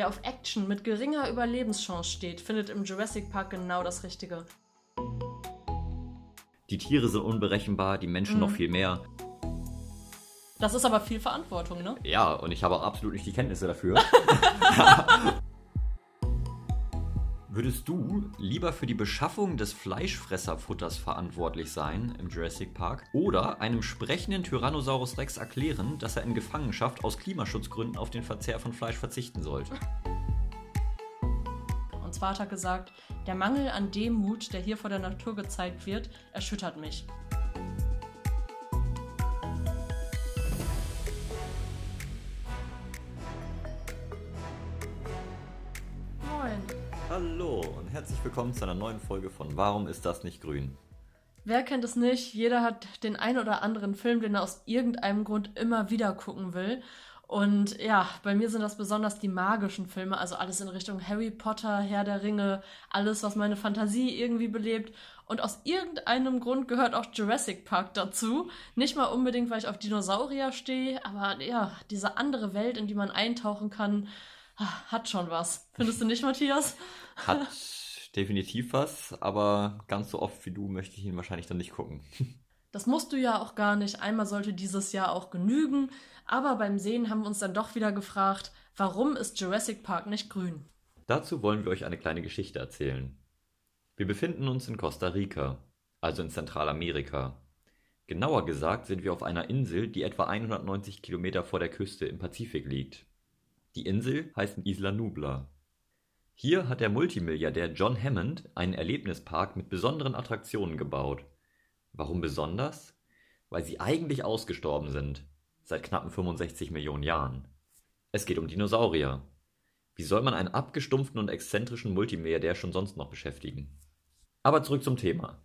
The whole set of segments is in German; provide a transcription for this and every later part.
Wer auf Action mit geringer Überlebenschance steht, findet im Jurassic Park genau das Richtige. Die Tiere sind unberechenbar, die Menschen Mhm. noch viel mehr. Das ist aber viel Verantwortung, ne? Ja, und ich habe auch absolut nicht die Kenntnisse dafür. Würdest du lieber für die Beschaffung des Fleischfresserfutters verantwortlich sein im Jurassic Park oder einem sprechenden Tyrannosaurus Rex erklären, dass er in Gefangenschaft aus Klimaschutzgründen auf den Verzehr von Fleisch verzichten sollte? Und zwar hat er gesagt, der Mangel an Demut, der hier vor der Natur gezeigt wird, erschüttert mich. Herzlich willkommen zu einer neuen Folge von Warum ist das nicht grün? Wer kennt es nicht? Jeder hat den ein oder anderen Film, den er aus irgendeinem Grund immer wieder gucken will. Und ja, bei mir sind das besonders die magischen Filme, also alles in Richtung Harry Potter, Herr der Ringe, alles, was meine Fantasie irgendwie belebt. Und aus irgendeinem Grund gehört auch Jurassic Park dazu. Nicht mal unbedingt, weil ich auf Dinosaurier stehe, aber ja, diese andere Welt, in die man eintauchen kann, ah, hat schon was. Findest du nicht, Matthias? Hat definitiv was, aber ganz so oft wie du möchte ich ihn wahrscheinlich dann nicht gucken. Das musst du ja auch gar nicht. Einmal sollte dieses Jahr auch genügen. Aber beim Sehen haben wir uns dann doch wieder gefragt, warum ist Jurassic Park nicht grün? Dazu wollen wir euch eine kleine Geschichte erzählen. Wir befinden uns in Costa Rica, also in Zentralamerika. Genauer gesagt sind wir auf einer Insel, die etwa 190 Kilometer vor der Küste im Pazifik liegt. Die Insel heißt Isla Nubla. Hier hat der Multimilliardär John Hammond einen Erlebnispark mit besonderen Attraktionen gebaut. Warum besonders? Weil sie eigentlich ausgestorben sind, seit knappen 65 Millionen Jahren. Es geht um Dinosaurier. Wie soll man einen abgestumpften und exzentrischen Multimilliardär schon sonst noch beschäftigen? Aber zurück zum Thema.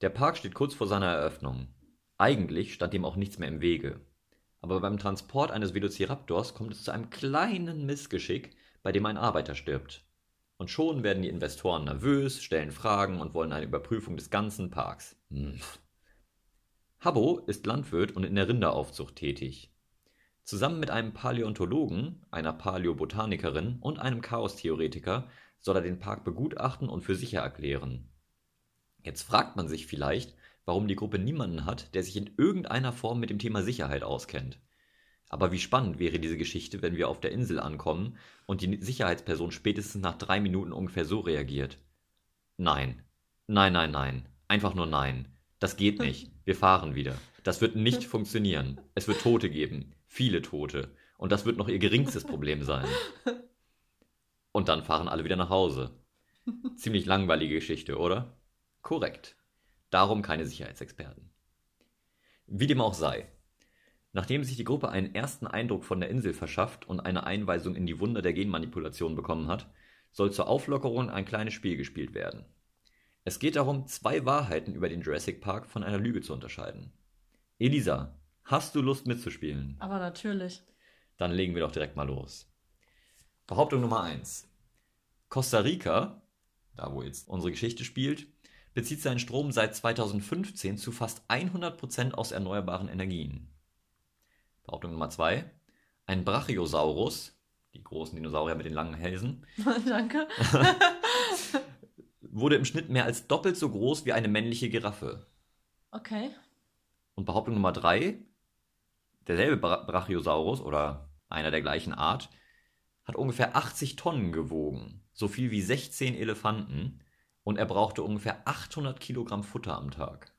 Der Park steht kurz vor seiner Eröffnung. Eigentlich stand dem auch nichts mehr im Wege. Aber beim Transport eines Velociraptors kommt es zu einem kleinen Missgeschick, bei dem ein Arbeiter stirbt. Und schon werden die Investoren nervös, stellen Fragen und wollen eine Überprüfung des ganzen Parks. Hm. Habbo ist Landwirt und in der Rinderaufzucht tätig. Zusammen mit einem Paläontologen, einer Paläobotanikerin und einem Chaostheoretiker soll er den Park begutachten und für sicher erklären. Jetzt fragt man sich vielleicht, warum die Gruppe niemanden hat, der sich in irgendeiner Form mit dem Thema Sicherheit auskennt. Aber wie spannend wäre diese Geschichte, wenn wir auf der Insel ankommen und die Sicherheitsperson spätestens nach drei Minuten ungefähr so reagiert. Nein. Nein, nein, nein. Einfach nur nein. Das geht nicht. Wir fahren wieder. Das wird nicht funktionieren. Es wird Tote geben. Viele Tote. Und das wird noch ihr geringstes Problem sein. Und dann fahren alle wieder nach Hause. Ziemlich langweilige Geschichte, oder? Korrekt. Darum keine Sicherheitsexperten. Wie dem auch sei. Nachdem sich die Gruppe einen ersten Eindruck von der Insel verschafft und eine Einweisung in die Wunder der Genmanipulation bekommen hat, soll zur Auflockerung ein kleines Spiel gespielt werden. Es geht darum, zwei Wahrheiten über den Jurassic Park von einer Lüge zu unterscheiden. Elisa, hast du Lust mitzuspielen? Aber natürlich. Dann legen wir doch direkt mal los. Behauptung Nummer 1. Costa Rica, da wo jetzt unsere Geschichte spielt, bezieht seinen Strom seit 2015 zu fast 100% aus erneuerbaren Energien. Behauptung Nummer 2. Ein Brachiosaurus, die großen Dinosaurier mit den langen Hälsen, Danke. wurde im Schnitt mehr als doppelt so groß wie eine männliche Giraffe. Okay. Und Behauptung Nummer 3. Derselbe Bra Brachiosaurus oder einer der gleichen Art hat ungefähr 80 Tonnen gewogen, so viel wie 16 Elefanten, und er brauchte ungefähr 800 Kilogramm Futter am Tag.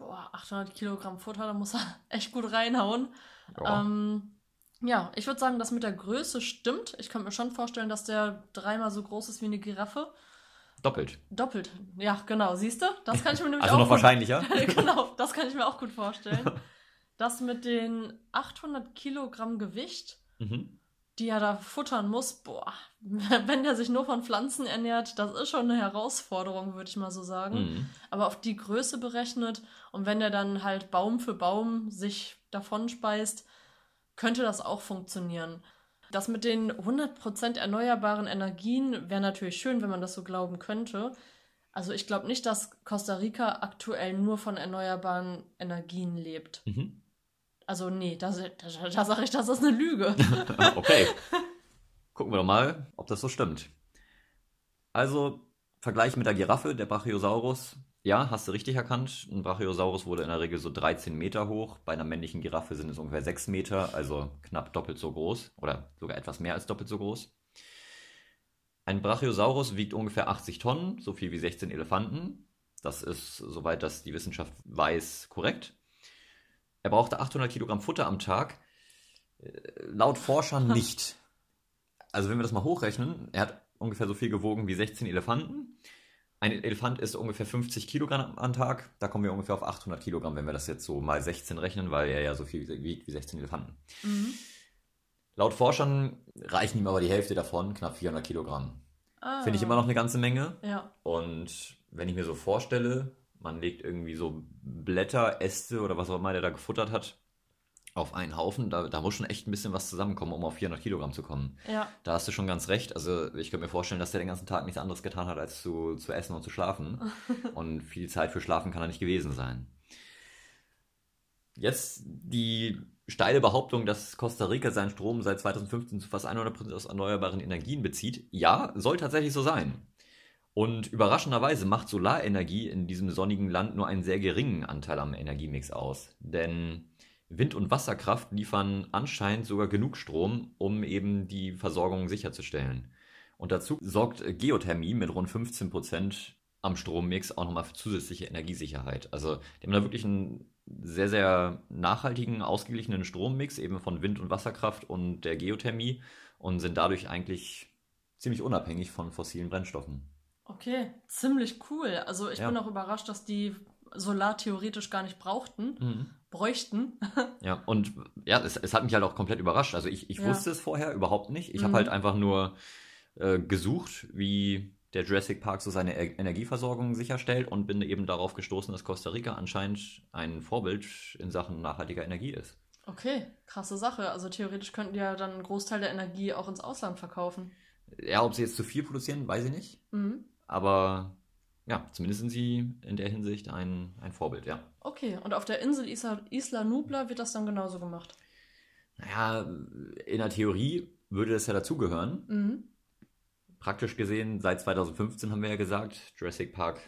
Boah, 800 Kilogramm Futter, da muss er echt gut reinhauen. Ja. Ähm, ja, ich würde sagen, das mit der Größe stimmt. Ich könnte mir schon vorstellen, dass der dreimal so groß ist wie eine Giraffe. Doppelt. Doppelt. Ja, genau. Siehst du? Das kann ich mir nämlich Also auch noch gut- wahrscheinlicher. genau, das kann ich mir auch gut vorstellen. Das mit den 800 Kilogramm Gewicht, Mhm. Die er da futtern muss, boah, wenn der sich nur von Pflanzen ernährt, das ist schon eine Herausforderung, würde ich mal so sagen. Mhm. Aber auf die Größe berechnet und wenn der dann halt Baum für Baum sich davon speist, könnte das auch funktionieren. Das mit den 100% erneuerbaren Energien wäre natürlich schön, wenn man das so glauben könnte. Also ich glaube nicht, dass Costa Rica aktuell nur von erneuerbaren Energien lebt. Mhm. Also nee, da, da, da sage ich, das ist eine Lüge. okay. Gucken wir doch mal, ob das so stimmt. Also, Vergleich mit der Giraffe, der Brachiosaurus. Ja, hast du richtig erkannt. Ein Brachiosaurus wurde in der Regel so 13 Meter hoch. Bei einer männlichen Giraffe sind es ungefähr 6 Meter, also knapp doppelt so groß oder sogar etwas mehr als doppelt so groß. Ein Brachiosaurus wiegt ungefähr 80 Tonnen, so viel wie 16 Elefanten. Das ist, soweit das die Wissenschaft weiß, korrekt. Er brauchte 800 Kilogramm Futter am Tag. Äh, laut Forschern nicht. Also wenn wir das mal hochrechnen, er hat ungefähr so viel gewogen wie 16 Elefanten. Ein Elefant ist ungefähr 50 Kilogramm am Tag. Da kommen wir ungefähr auf 800 Kilogramm, wenn wir das jetzt so mal 16 rechnen, weil er ja so viel wiegt wie 16 Elefanten. Mhm. Laut Forschern reichen ihm aber die Hälfte davon, knapp 400 Kilogramm. Ah. Finde ich immer noch eine ganze Menge. Ja. Und wenn ich mir so vorstelle, man legt irgendwie so Blätter, Äste oder was auch immer der da gefuttert hat, auf einen Haufen, da, da muss schon echt ein bisschen was zusammenkommen, um auf 400 Kilogramm zu kommen. Ja. Da hast du schon ganz recht. Also ich könnte mir vorstellen, dass der den ganzen Tag nichts anderes getan hat, als zu, zu essen und zu schlafen. und viel Zeit für Schlafen kann er nicht gewesen sein. Jetzt die steile Behauptung, dass Costa Rica seinen Strom seit 2015 zu fast 100% aus erneuerbaren Energien bezieht. Ja, soll tatsächlich so sein. Und überraschenderweise macht Solarenergie in diesem sonnigen Land nur einen sehr geringen Anteil am Energiemix aus. Denn Wind- und Wasserkraft liefern anscheinend sogar genug Strom, um eben die Versorgung sicherzustellen. Und dazu sorgt Geothermie mit rund 15 Prozent am Strommix auch nochmal für zusätzliche Energiesicherheit. Also die haben da wirklich einen sehr, sehr nachhaltigen, ausgeglichenen Strommix, eben von Wind- und Wasserkraft und der Geothermie und sind dadurch eigentlich ziemlich unabhängig von fossilen Brennstoffen. Okay, ziemlich cool. Also ich ja. bin auch überrascht, dass die Solar theoretisch gar nicht brauchten, mhm. bräuchten. ja, und ja, es, es, hat mich halt auch komplett überrascht. Also ich, ich ja. wusste es vorher überhaupt nicht. Ich mhm. habe halt einfach nur äh, gesucht, wie der Jurassic Park so seine e Energieversorgung sicherstellt und bin eben darauf gestoßen, dass Costa Rica anscheinend ein Vorbild in Sachen nachhaltiger Energie ist. Okay, krasse Sache. Also theoretisch könnten die ja dann einen Großteil der Energie auch ins Ausland verkaufen. Ja, ob sie jetzt zu viel produzieren, weiß ich nicht. Mhm. Aber ja, zumindest sind sie in der Hinsicht ein, ein Vorbild, ja. Okay, und auf der Insel Isla, Isla Nubla wird das dann genauso gemacht? Naja, in der Theorie würde das ja dazugehören. Mhm. Praktisch gesehen, seit 2015 haben wir ja gesagt, Jurassic Park,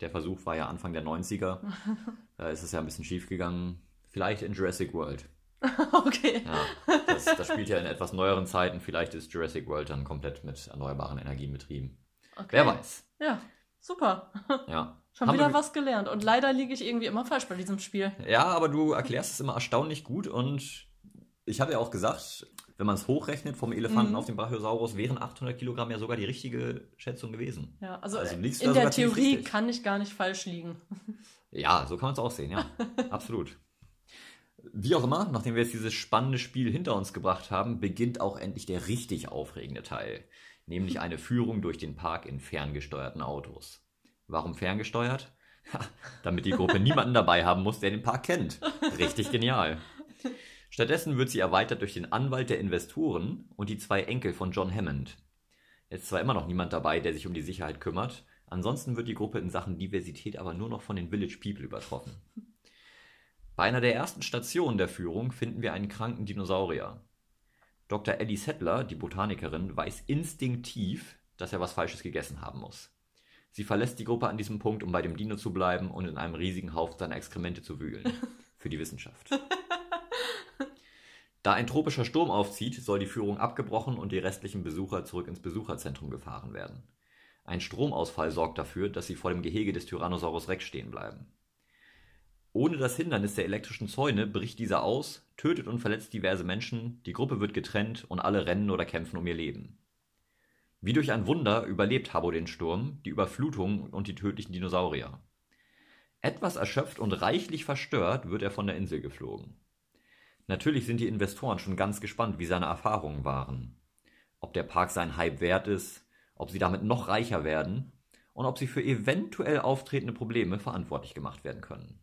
der Versuch war ja Anfang der 90er. da ist es ja ein bisschen schief gegangen. Vielleicht in Jurassic World. okay. Ja, das, das spielt ja in etwas neueren Zeiten. Vielleicht ist Jurassic World dann komplett mit erneuerbaren Energien betrieben. Okay. Wer weiß. Ja. Super. Ja. Schon Haben wieder was gelernt. Und leider liege ich irgendwie immer falsch bei diesem Spiel. Ja, aber du erklärst es immer erstaunlich gut. Und ich habe ja auch gesagt, wenn man es hochrechnet vom Elefanten mhm. auf den Brachiosaurus, wären 800 Kilogramm ja sogar die richtige Schätzung gewesen. Ja, also, also in der Theorie kann ich gar nicht falsch liegen. Ja, so kann man es auch sehen, ja. Absolut. Wie auch immer, nachdem wir jetzt dieses spannende Spiel hinter uns gebracht haben, beginnt auch endlich der richtig aufregende Teil nämlich eine Führung durch den Park in ferngesteuerten Autos. Warum ferngesteuert? damit die Gruppe niemanden dabei haben muss, der den Park kennt. Richtig genial. Stattdessen wird sie erweitert durch den Anwalt der Investoren und die zwei Enkel von John Hammond. Jetzt zwar immer noch niemand dabei, der sich um die Sicherheit kümmert, ansonsten wird die Gruppe in Sachen Diversität aber nur noch von den Village People übertroffen. Bei einer der ersten Stationen der Führung finden wir einen kranken Dinosaurier. Dr. Ellie Settler, die Botanikerin, weiß instinktiv, dass er was Falsches gegessen haben muss. Sie verlässt die Gruppe an diesem Punkt, um bei dem Dino zu bleiben und in einem riesigen Haufen seiner Exkremente zu wühlen. Für die Wissenschaft. Da ein tropischer Sturm aufzieht, soll die Führung abgebrochen und die restlichen Besucher zurück ins Besucherzentrum gefahren werden. Ein Stromausfall sorgt dafür, dass sie vor dem Gehege des Tyrannosaurus Rex stehen bleiben. Ohne das Hindernis der elektrischen Zäune bricht dieser aus, tötet und verletzt diverse Menschen, die Gruppe wird getrennt und alle rennen oder kämpfen um ihr Leben. Wie durch ein Wunder überlebt Habbo den Sturm, die Überflutung und die tödlichen Dinosaurier. Etwas erschöpft und reichlich verstört wird er von der Insel geflogen. Natürlich sind die Investoren schon ganz gespannt, wie seine Erfahrungen waren. Ob der Park seinen Hype wert ist, ob sie damit noch reicher werden und ob sie für eventuell auftretende Probleme verantwortlich gemacht werden können.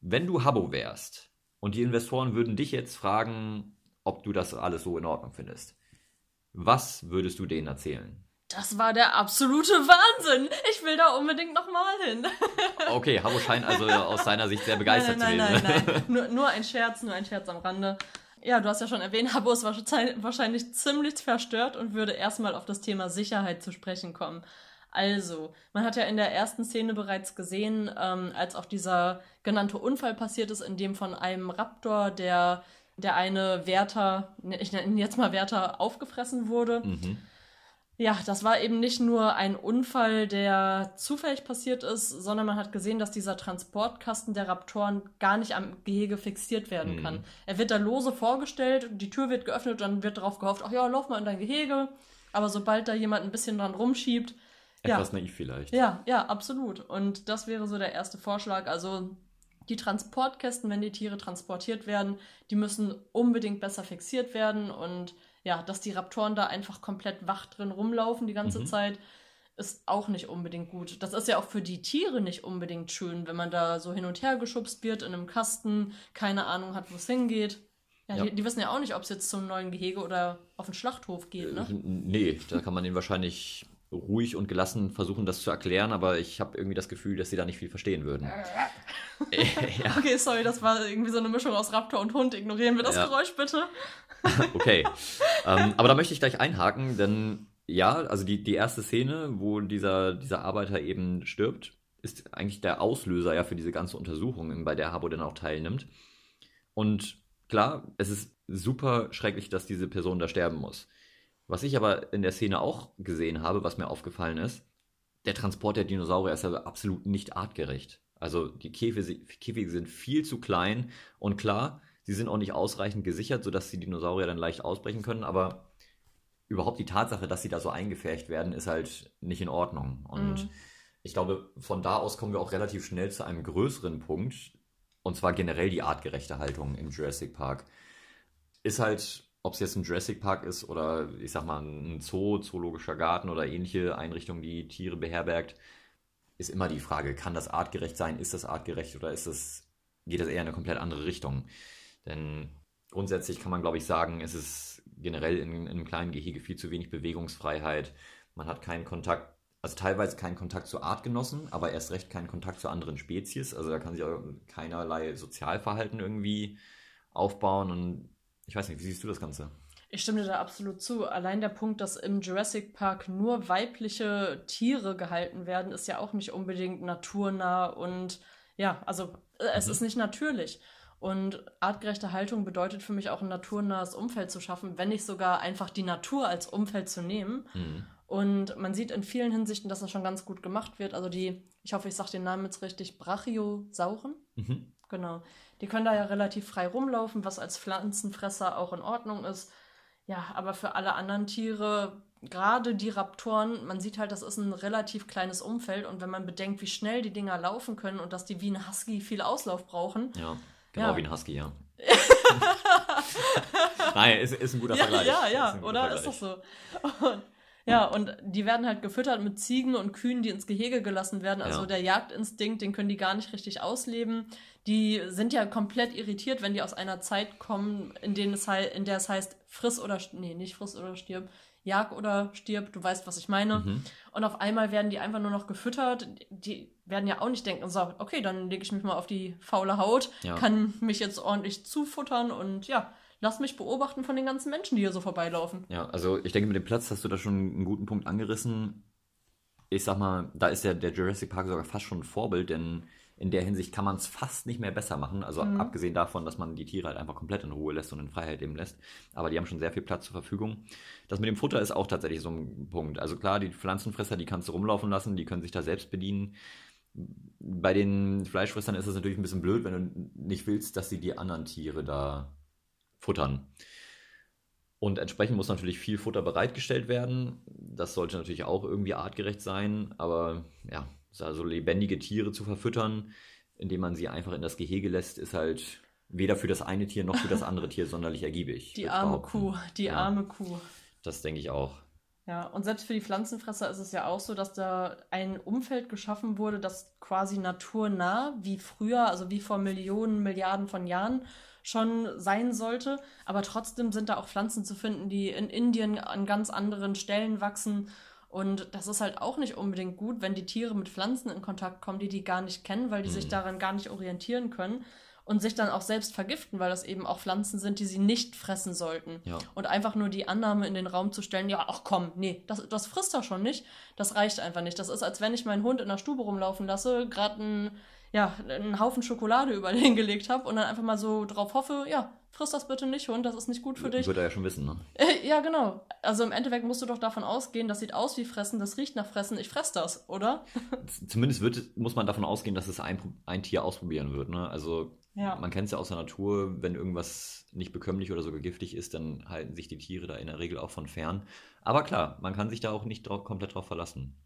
Wenn du Habo wärst und die Investoren würden dich jetzt fragen, ob du das alles so in Ordnung findest, was würdest du denen erzählen? Das war der absolute Wahnsinn. Ich will da unbedingt nochmal hin. okay, Habo scheint also aus seiner Sicht sehr begeistert nein, nein, zu sein. Nein, nein, nein. Nur, nur ein Scherz, nur ein Scherz am Rande. Ja, du hast ja schon erwähnt, Habo ist wahrscheinlich ziemlich verstört und würde erstmal auf das Thema Sicherheit zu sprechen kommen. Also, man hat ja in der ersten Szene bereits gesehen, ähm, als auch dieser genannte Unfall passiert ist, in dem von einem Raptor der, der eine Wärter, ich nenne ihn jetzt mal Wärter, aufgefressen wurde. Mhm. Ja, das war eben nicht nur ein Unfall, der zufällig passiert ist, sondern man hat gesehen, dass dieser Transportkasten der Raptoren gar nicht am Gehege fixiert werden mhm. kann. Er wird da lose vorgestellt, die Tür wird geöffnet dann wird darauf gehofft, ach ja, lauf mal in dein Gehege. Aber sobald da jemand ein bisschen dran rumschiebt, etwas ja. naiv vielleicht. Ja, ja, absolut. Und das wäre so der erste Vorschlag. Also die Transportkästen, wenn die Tiere transportiert werden, die müssen unbedingt besser fixiert werden. Und ja, dass die Raptoren da einfach komplett wach drin rumlaufen die ganze mhm. Zeit, ist auch nicht unbedingt gut. Das ist ja auch für die Tiere nicht unbedingt schön, wenn man da so hin und her geschubst wird in einem Kasten, keine Ahnung hat, wo es hingeht. Ja, ja. Die, die, wissen ja auch nicht, ob es jetzt zum neuen Gehege oder auf den Schlachthof geht, ne? Nee, da kann man den wahrscheinlich ruhig und gelassen versuchen, das zu erklären, aber ich habe irgendwie das Gefühl, dass sie da nicht viel verstehen würden. ja. Okay, sorry, das war irgendwie so eine Mischung aus Raptor und Hund. Ignorieren wir das ja. Geräusch bitte. okay. ähm, aber da möchte ich gleich einhaken, denn ja, also die, die erste Szene, wo dieser, dieser Arbeiter eben stirbt, ist eigentlich der Auslöser ja für diese ganze Untersuchung, bei der Habo dann auch teilnimmt. Und klar, es ist super schrecklich, dass diese Person da sterben muss. Was ich aber in der Szene auch gesehen habe, was mir aufgefallen ist, der Transport der Dinosaurier ist aber absolut nicht artgerecht. Also die Käfige sind viel zu klein und klar, sie sind auch nicht ausreichend gesichert, sodass die Dinosaurier dann leicht ausbrechen können, aber überhaupt die Tatsache, dass sie da so eingefärcht werden, ist halt nicht in Ordnung. Und mhm. ich glaube, von da aus kommen wir auch relativ schnell zu einem größeren Punkt, und zwar generell die artgerechte Haltung im Jurassic Park. Ist halt ob es jetzt ein Jurassic Park ist oder ich sag mal ein Zoo, zoologischer Garten oder ähnliche Einrichtungen, die Tiere beherbergt, ist immer die Frage, kann das artgerecht sein? Ist das artgerecht oder ist das, geht das eher in eine komplett andere Richtung? Denn grundsätzlich kann man, glaube ich, sagen, es ist generell in, in einem kleinen Gehege viel zu wenig Bewegungsfreiheit. Man hat keinen Kontakt, also teilweise keinen Kontakt zu Artgenossen, aber erst recht keinen Kontakt zu anderen Spezies. Also da kann sich auch keinerlei Sozialverhalten irgendwie aufbauen und ich weiß nicht, wie siehst du das Ganze? Ich stimme dir da absolut zu. Allein der Punkt, dass im Jurassic Park nur weibliche Tiere gehalten werden, ist ja auch nicht unbedingt naturnah und ja, also äh, es mhm. ist nicht natürlich. Und artgerechte Haltung bedeutet für mich auch ein naturnahes Umfeld zu schaffen, wenn nicht sogar einfach die Natur als Umfeld zu nehmen. Mhm. Und man sieht in vielen Hinsichten, dass das schon ganz gut gemacht wird. Also die, ich hoffe, ich sage den Namen jetzt richtig, Brachiosauren. Mhm. Genau. Die können da ja relativ frei rumlaufen, was als Pflanzenfresser auch in Ordnung ist. Ja, aber für alle anderen Tiere, gerade die Raptoren, man sieht halt, das ist ein relativ kleines Umfeld und wenn man bedenkt, wie schnell die Dinger laufen können und dass die wie ein Husky viel Auslauf brauchen. Ja, genau ja. wie ein Husky, ja. Nein, ist, ist ein guter Vergleich. Ja, ja, ist oder? Vergleich. Ist das so? Und ja, und die werden halt gefüttert mit Ziegen und Kühen, die ins Gehege gelassen werden. Also ja. der Jagdinstinkt, den können die gar nicht richtig ausleben. Die sind ja komplett irritiert, wenn die aus einer Zeit kommen, in, denen es in der es heißt, friss oder, nee, nicht friss oder stirb, jag oder stirb, du weißt, was ich meine. Mhm. Und auf einmal werden die einfach nur noch gefüttert. Die werden ja auch nicht denken, so, okay, dann lege ich mich mal auf die faule Haut, ja. kann mich jetzt ordentlich zufuttern und ja, lass mich beobachten von den ganzen Menschen, die hier so vorbeilaufen. Ja, also ich denke, mit dem Platz hast du da schon einen guten Punkt angerissen. Ich sag mal, da ist ja der Jurassic Park sogar fast schon ein Vorbild, denn in der Hinsicht kann man es fast nicht mehr besser machen. Also mhm. abgesehen davon, dass man die Tiere halt einfach komplett in Ruhe lässt und in Freiheit leben lässt. Aber die haben schon sehr viel Platz zur Verfügung. Das mit dem Futter ist auch tatsächlich so ein Punkt. Also klar, die Pflanzenfresser, die kannst du rumlaufen lassen, die können sich da selbst bedienen. Bei den Fleischfressern ist es natürlich ein bisschen blöd, wenn du nicht willst, dass sie die anderen Tiere da futtern. Und entsprechend muss natürlich viel Futter bereitgestellt werden. Das sollte natürlich auch irgendwie artgerecht sein, aber ja, also lebendige Tiere zu verfüttern, indem man sie einfach in das Gehege lässt, ist halt weder für das eine Tier noch für das andere Tier sonderlich ergiebig. Die arme Kuh, die ja, arme Kuh. Das denke ich auch. Ja, und selbst für die Pflanzenfresser ist es ja auch so, dass da ein Umfeld geschaffen wurde, das quasi naturnah, wie früher, also wie vor Millionen, Milliarden von Jahren schon sein sollte. Aber trotzdem sind da auch Pflanzen zu finden, die in Indien an ganz anderen Stellen wachsen. Und das ist halt auch nicht unbedingt gut, wenn die Tiere mit Pflanzen in Kontakt kommen, die die gar nicht kennen, weil die mhm. sich daran gar nicht orientieren können. und sich dann auch selbst vergiften, weil das eben auch Pflanzen sind, die sie nicht fressen sollten. Ja. Und einfach nur die Annahme in den Raum zu stellen, ja, ach komm, nee, das, das frisst er schon nicht, das reicht einfach nicht. Das ist, als wenn ich meinen Hund in der Stube rumlaufen lasse, gerade einen, ja, einen Haufen Schokolade über den gelegt habe und dann einfach mal so drauf hoffe, ja, friss das bitte nicht, Hund, das ist nicht gut für dich. Wird er ja schon wissen, ne? ja, genau. Also im Endeffekt musst du doch davon ausgehen, das sieht aus wie Fressen, das riecht nach Fressen, ich fress das, oder? Zumindest wird, muss man davon ausgehen, dass es ein, ein Tier ausprobieren wird, ne? Also Ja. man kennt es ja aus der Natur, wenn irgendwas nicht bekömmlich oder sogar giftig ist, dann halten sich die Tiere da in der Regel auch von fern. Aber klar, man kann sich da auch nicht drau komplett drauf verlassen.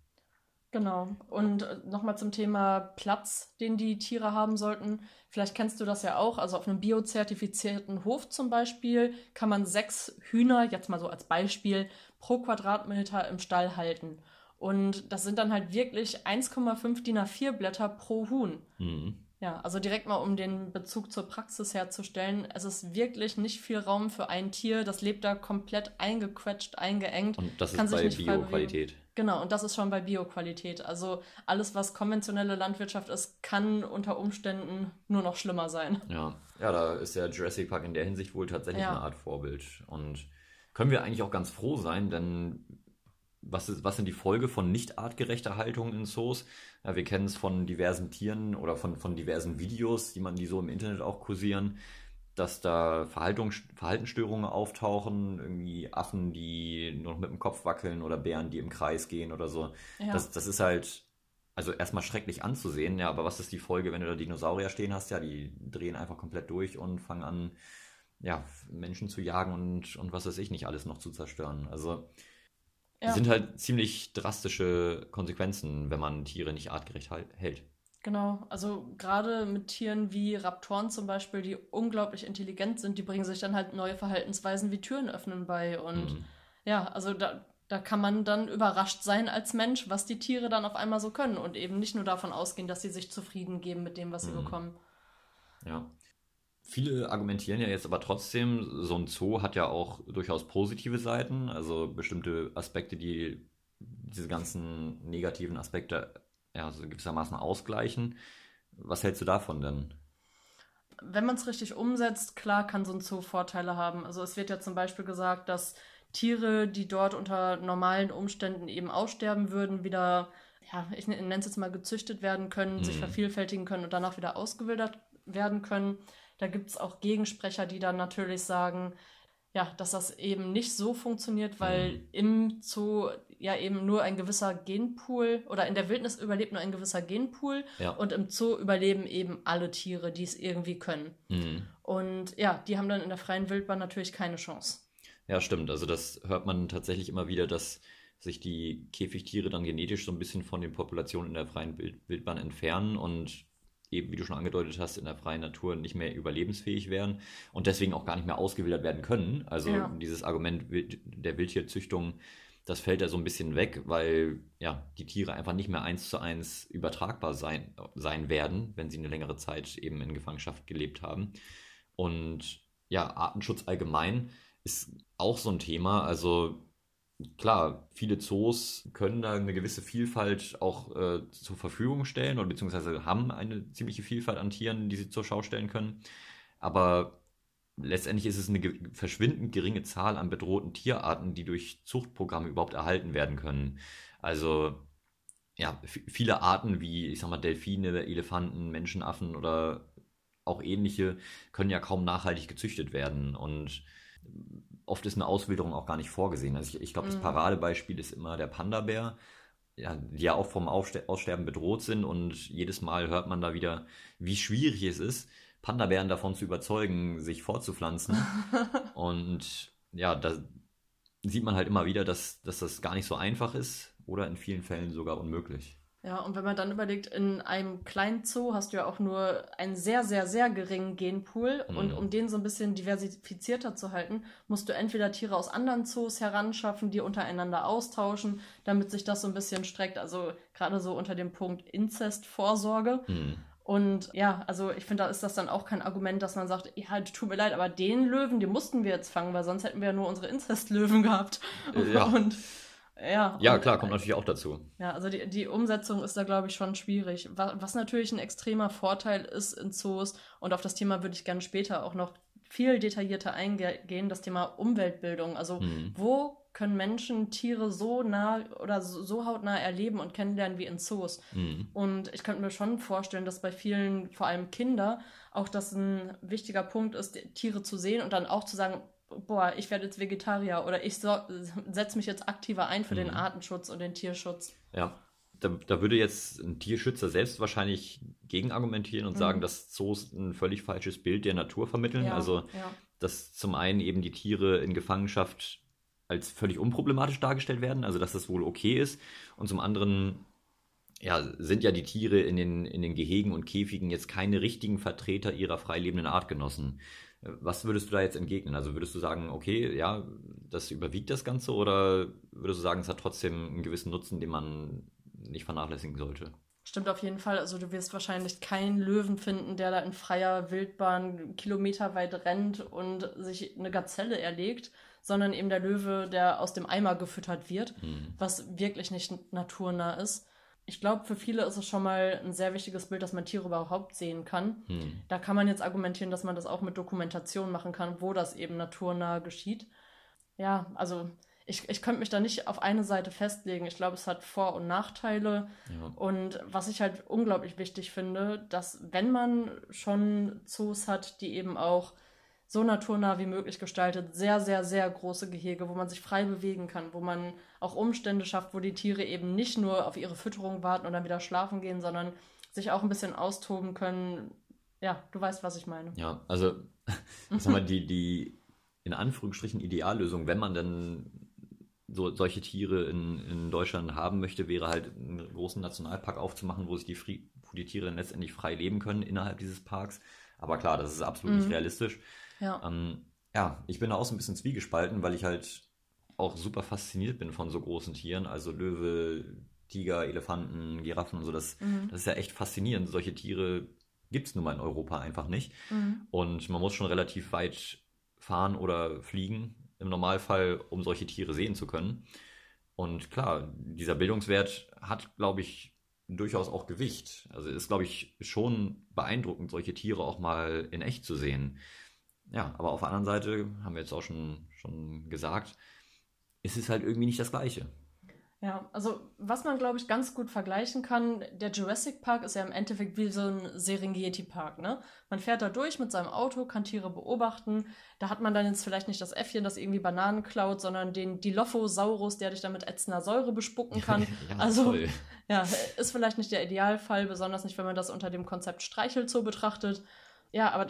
Genau. Und nochmal zum Thema Platz, den die Tiere haben sollten. Vielleicht kennst du das ja auch. Also auf einem biozertifizierten Hof zum Beispiel kann man sechs Hühner, jetzt mal so als Beispiel, pro Quadratmeter im Stall halten. Und das sind dann halt wirklich 1,5 DIN A4 Blätter pro Huhn. Mhm. Ja, also direkt mal, um den Bezug zur Praxis herzustellen. Es ist wirklich nicht viel Raum für ein Tier. Das lebt da komplett eingequetscht, eingeengt. Und das Kann ist sich bei. Bio-Qualität. Genau, und das ist schon bei Bioqualität. Also alles, was konventionelle Landwirtschaft ist, kann unter Umständen nur noch schlimmer sein. Ja. ja, da ist der Jurassic Park in der Hinsicht wohl tatsächlich Ja. eine Art Vorbild. Und können wir eigentlich auch ganz froh sein, denn was, ist, was sind die Folge von nicht artgerechter Haltung in Zoos? Ja, wir kennen es von diversen Tieren oder von, von diversen Videos, die man die so im Internet auch kursieren, dass da Verhaltung, Verhaltensstörungen auftauchen, irgendwie Affen, die nur noch mit dem Kopf wackeln oder Bären, die im Kreis gehen oder so. Ja. Das, das ist halt, also erstmal schrecklich anzusehen, ja, aber was ist die Folge, wenn du da Dinosaurier stehen hast? Ja, die drehen einfach komplett durch und fangen an, ja, Menschen zu jagen und, und was weiß ich nicht alles noch zu zerstören. Also, Ja. sind halt ziemlich drastische Konsequenzen, wenn man Tiere nicht artgerecht hält. Genau, also gerade mit Tieren wie Raptoren zum Beispiel, die unglaublich intelligent sind, die bringen sich dann halt neue Verhaltensweisen wie Türen öffnen bei. Und Mhm. ja, also da, da kann man dann überrascht sein als Mensch, was die Tiere dann auf einmal so können und eben nicht nur davon ausgehen, dass sie sich zufrieden geben mit dem, was sie Mhm. bekommen. Ja. Viele argumentieren ja jetzt aber trotzdem, so ein Zoo hat ja auch durchaus positive Seiten, also bestimmte Aspekte, die diese ganzen negativen Aspekte ja, so gewissermaßen ausgleichen. Was hältst du davon denn? Wenn man es richtig umsetzt, klar kann so ein Zoo Vorteile haben. Also es wird ja zum Beispiel gesagt, dass Tiere, die dort unter normalen Umständen eben aussterben würden, wieder, ja, ich nenne es jetzt mal gezüchtet werden können, sich Mhm. vervielfältigen können und danach wieder ausgewildert werden können. Da gibt es auch Gegensprecher, die dann natürlich sagen, ja, dass das eben nicht so funktioniert, weil Mhm. im Zoo ja eben nur ein gewisser Genpool oder in der Wildnis überlebt nur ein gewisser Genpool Ja. und im Zoo überleben eben alle Tiere, die es irgendwie können. Mhm. Und ja, die haben dann in der freien Wildbahn natürlich keine Chance. Ja, stimmt. Also das hört man tatsächlich immer wieder, dass sich die Käfigtiere dann genetisch so ein bisschen von den Populationen in der freien Wild- Wildbahn entfernen und eben, wie du schon angedeutet hast, in der freien Natur nicht mehr überlebensfähig wären und deswegen auch gar nicht mehr ausgewildert werden können. Also Ja. dieses Argument der Wildtierzüchtung, das fällt ja so ein bisschen weg, weil ja die Tiere einfach nicht mehr eins zu eins übertragbar sein, sein werden, wenn sie eine längere Zeit eben in Gefangenschaft gelebt haben. Und ja, Artenschutz allgemein ist auch so ein Thema. Also klar, viele Zoos können da eine gewisse Vielfalt auch äh, zur Verfügung stellen oder beziehungsweise haben eine ziemliche Vielfalt an Tieren, die sie zur Schau stellen können. Aber letztendlich ist es eine verschwindend geringe Zahl an bedrohten Tierarten, die durch Zuchtprogramme überhaupt erhalten werden können. Also ja, viele Arten wie, ich sag mal, Delfine, Elefanten, Menschenaffen oder auch ähnliche können ja kaum nachhaltig gezüchtet werden und oft ist eine Auswilderung auch gar nicht vorgesehen. Also ich, ich glaube, das Mhm. Paradebeispiel ist immer der Panda-Bär, ja, die ja auch vom Aufste Aussterben bedroht sind und jedes Mal hört man da wieder, wie schwierig es ist, Panda-Bären davon zu überzeugen, sich fortzupflanzen. und ja, da sieht man halt immer wieder, dass, dass das gar nicht so einfach ist oder in vielen Fällen sogar unmöglich. Ja, und wenn man dann überlegt, in einem kleinen Zoo hast du ja auch nur einen sehr, sehr, sehr geringen Genpool. Und Mhm. um den so ein bisschen diversifizierter zu halten, musst du entweder Tiere aus anderen Zoos heranschaffen, die untereinander austauschen, damit sich das so ein bisschen streckt. Also gerade so unter dem Punkt Inzestvorsorge. Hm. Und ja, also ich finde, da ist das dann auch kein Argument, dass man sagt, ja, tut mir leid, aber den Löwen, den mussten wir jetzt fangen, weil sonst hätten wir ja nur unsere Inzestlöwen gehabt. Ja. Und Ja, Ja, klar, kommt natürlich auch dazu. Ja, also die, die Umsetzung ist da, glaube ich, schon schwierig. Was, was natürlich ein extremer Vorteil ist in Zoos, und auf das Thema würde ich gerne später auch noch viel detaillierter eingehen, das Thema Umweltbildung. Also Mhm. wo können Menschen Tiere so nah oder so, hautnah erleben und kennenlernen wie in Zoos? Mhm. Und ich könnte mir schon vorstellen, dass bei vielen, vor allem Kinder, auch das ein wichtiger Punkt ist, Tiere zu sehen und dann auch zu sagen, boah, ich werde jetzt Vegetarier oder ich so, setze mich jetzt aktiver ein für den Mhm. Artenschutz und den Tierschutz. Ja, da, da würde jetzt ein Tierschützer selbst wahrscheinlich gegen argumentieren und Mhm. sagen, dass Zoos ein völlig falsches Bild der Natur vermitteln. Ja, Also, ja. dass zum einen eben die Tiere in Gefangenschaft als völlig unproblematisch dargestellt werden, also dass das wohl okay ist. Und zum anderen ja, sind ja die Tiere in den, in den Gehegen und Käfigen jetzt keine richtigen Vertreter ihrer freilebenden Artgenossen. Was würdest du da jetzt entgegnen? Also würdest du sagen, okay, ja, das überwiegt das Ganze oder würdest du sagen, es hat trotzdem einen gewissen Nutzen, den man nicht vernachlässigen sollte? Stimmt auf jeden Fall. Also du wirst wahrscheinlich keinen Löwen finden, der da in freier Wildbahn kilometerweit rennt und sich eine Gazelle erlegt, sondern eben der Löwe, der aus dem Eimer gefüttert wird, Hm. was wirklich nicht naturnah ist. Ich glaube, für viele ist es schon mal ein sehr wichtiges Bild, dass man Tiere überhaupt sehen kann. Hm. Da kann man jetzt argumentieren, dass man das auch mit Dokumentation machen kann, wo das eben naturnah geschieht. Ja, also ich, ich könnte mich da nicht auf eine Seite festlegen. Ich glaube, es hat Vor- und Nachteile. Ja. Und was ich halt unglaublich wichtig finde, dass wenn man schon Zoos hat, die eben auch so naturnah wie möglich gestaltet, sehr, sehr, sehr große Gehege, wo man sich frei bewegen kann, wo man auch Umstände schafft, wo die Tiere eben nicht nur auf ihre Fütterung warten und dann wieder schlafen gehen, sondern sich auch ein bisschen austoben können. Ja, du weißt, was ich meine. Ja, also, sag mal, die, die in Anführungsstrichen Ideallösung, wenn man denn so, solche Tiere in, in Deutschland haben möchte, wäre halt einen großen Nationalpark aufzumachen, wo sich die, wo die Tiere dann letztendlich frei leben können innerhalb dieses Parks. Aber klar, das ist absolut nicht Mhm. realistisch. Ja. Ähm, ja, ich bin da auch so ein bisschen zwiegespalten, weil ich halt auch super fasziniert bin von so großen Tieren, also Löwe, Tiger, Elefanten, Giraffen und so. Das, Mhm. das ist ja echt faszinierend. Solche Tiere gibt es nun mal in Europa einfach nicht. Mhm. Und man muss schon relativ weit fahren oder fliegen, im Normalfall, um solche Tiere sehen zu können. Und klar, dieser Bildungswert hat, glaube ich, durchaus auch Gewicht. Also ist, glaube ich, schon beeindruckend, solche Tiere auch mal in echt zu sehen. Ja, aber auf der anderen Seite, haben wir jetzt auch schon, schon gesagt, ist es halt irgendwie nicht das Gleiche. Ja, also was man, glaube ich, ganz gut vergleichen kann, der Jurassic Park ist ja im Endeffekt wie so ein Serengeti-Park, ne? Man fährt da durch mit seinem Auto, kann Tiere beobachten. Da hat man dann jetzt vielleicht nicht das Äffchen, das irgendwie Bananen klaut, sondern den Dilophosaurus, der dich dann mit ätzender Säure bespucken kann. ja, also- toll. Ja, ist vielleicht nicht der Idealfall, besonders nicht, wenn man das unter dem Konzept Streichelzoo betrachtet. Ja, aber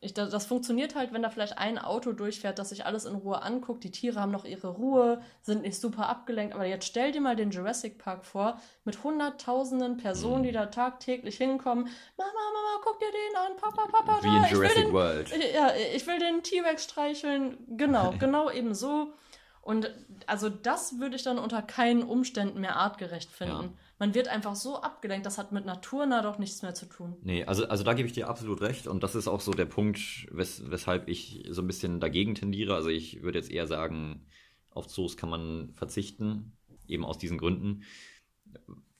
ich, das funktioniert halt, wenn da vielleicht ein Auto durchfährt, das sich alles in Ruhe anguckt. Die Tiere haben noch ihre Ruhe, sind nicht super abgelenkt. Aber jetzt stell dir mal den Jurassic Park vor, mit hunderttausenden Personen, Mhm. die da tagtäglich hinkommen. Mama, Mama, guck dir den an, Papa, Papa, Wie da, in Jurassic den World. Ja, ich will den T-Rex streicheln. Genau, genau eben so. Und also das würde ich dann unter keinen Umständen mehr artgerecht finden. Ja. Man wird einfach so abgelenkt, das hat mit Naturnah doch nichts mehr zu tun. Nee, also, also da gebe ich dir absolut recht und das ist auch so der Punkt, wes weshalb ich so ein bisschen dagegen tendiere. Also ich würde jetzt eher sagen, auf Zoos kann man verzichten, eben aus diesen Gründen.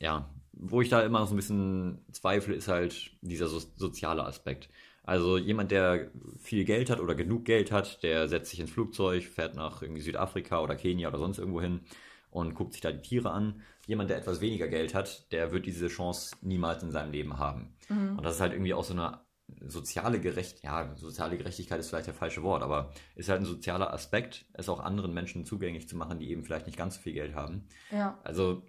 Ja, wo ich da immer so ein bisschen zweifle, ist halt dieser so soziale Aspekt. Also jemand, der viel Geld hat oder genug Geld hat, der setzt sich ins Flugzeug, fährt nach irgendwie Südafrika oder Kenia oder sonst irgendwo hin und guckt sich da die Tiere an. Jemand, der etwas weniger Geld hat, der wird diese Chance niemals in seinem Leben haben. Mhm. Und das ist halt irgendwie auch so eine soziale Gerecht, ja, soziale Gerechtigkeit ist vielleicht der falsche Wort, aber ist halt ein sozialer Aspekt, es auch anderen Menschen zugänglich zu machen, die eben vielleicht nicht ganz so viel Geld haben. Ja, Also,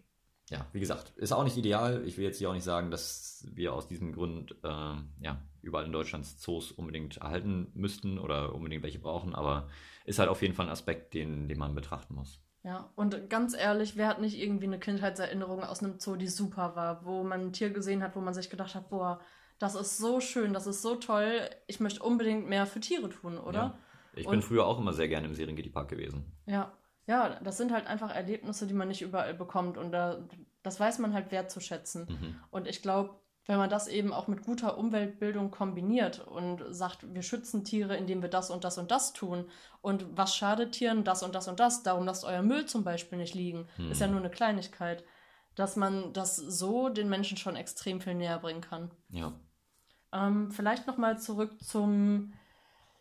ja, wie gesagt, ist auch nicht ideal. Ich will jetzt hier auch nicht sagen, dass wir aus diesem Grund, äh, ja, überall in Deutschland Zoos unbedingt erhalten müssten oder unbedingt welche brauchen, aber ist halt auf jeden Fall ein Aspekt, den, den man betrachten muss. Ja. Und ganz ehrlich, wer hat nicht irgendwie eine Kindheitserinnerung aus einem Zoo, die super war, wo man ein Tier gesehen hat, wo man sich gedacht hat, boah, das ist so schön, das ist so toll, ich möchte unbedingt mehr für Tiere tun, oder? Ja. Ich Und- bin früher auch immer sehr gerne im Serengeti Park gewesen. Ja, ja, das sind halt einfach Erlebnisse, die man nicht überall bekommt und da, das weiß man halt wertzuschätzen. Mhm. Und ich glaube, wenn man das eben auch mit guter Umweltbildung kombiniert und sagt, wir schützen Tiere, indem wir das und das und das tun. Und was schadet Tieren? Das und das und das. Darum lasst euer Müll zum Beispiel nicht liegen. Hm. Ist ja nur eine Kleinigkeit. Dass man das so den Menschen schon extrem viel näher bringen kann. Ja. Ähm, vielleicht nochmal zurück zum,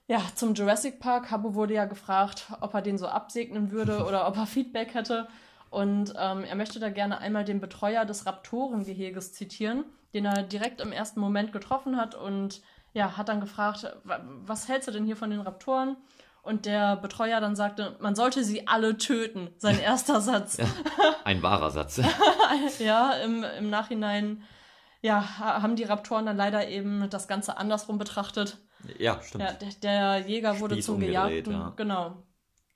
ja, zum Jurassic Park. Habbo wurde ja gefragt, ob er den so absegnen würde oder ob er Feedback hätte. Und ähm, er möchte da gerne einmal den Betreuer des Raptorengeheges zitieren den er direkt im ersten Moment getroffen hat und ja, hat dann gefragt, was hältst du denn hier von den Raptoren? Und der Betreuer dann sagte, man sollte sie alle töten. Sein erster Satz. Ja, ein wahrer Satz. ja, im, im Nachhinein ja, haben die Raptoren dann leider eben das Ganze andersrum betrachtet. Ja, stimmt. Ja, der, der Jäger wurde Spieß zum Gejagten. Ja. Genau.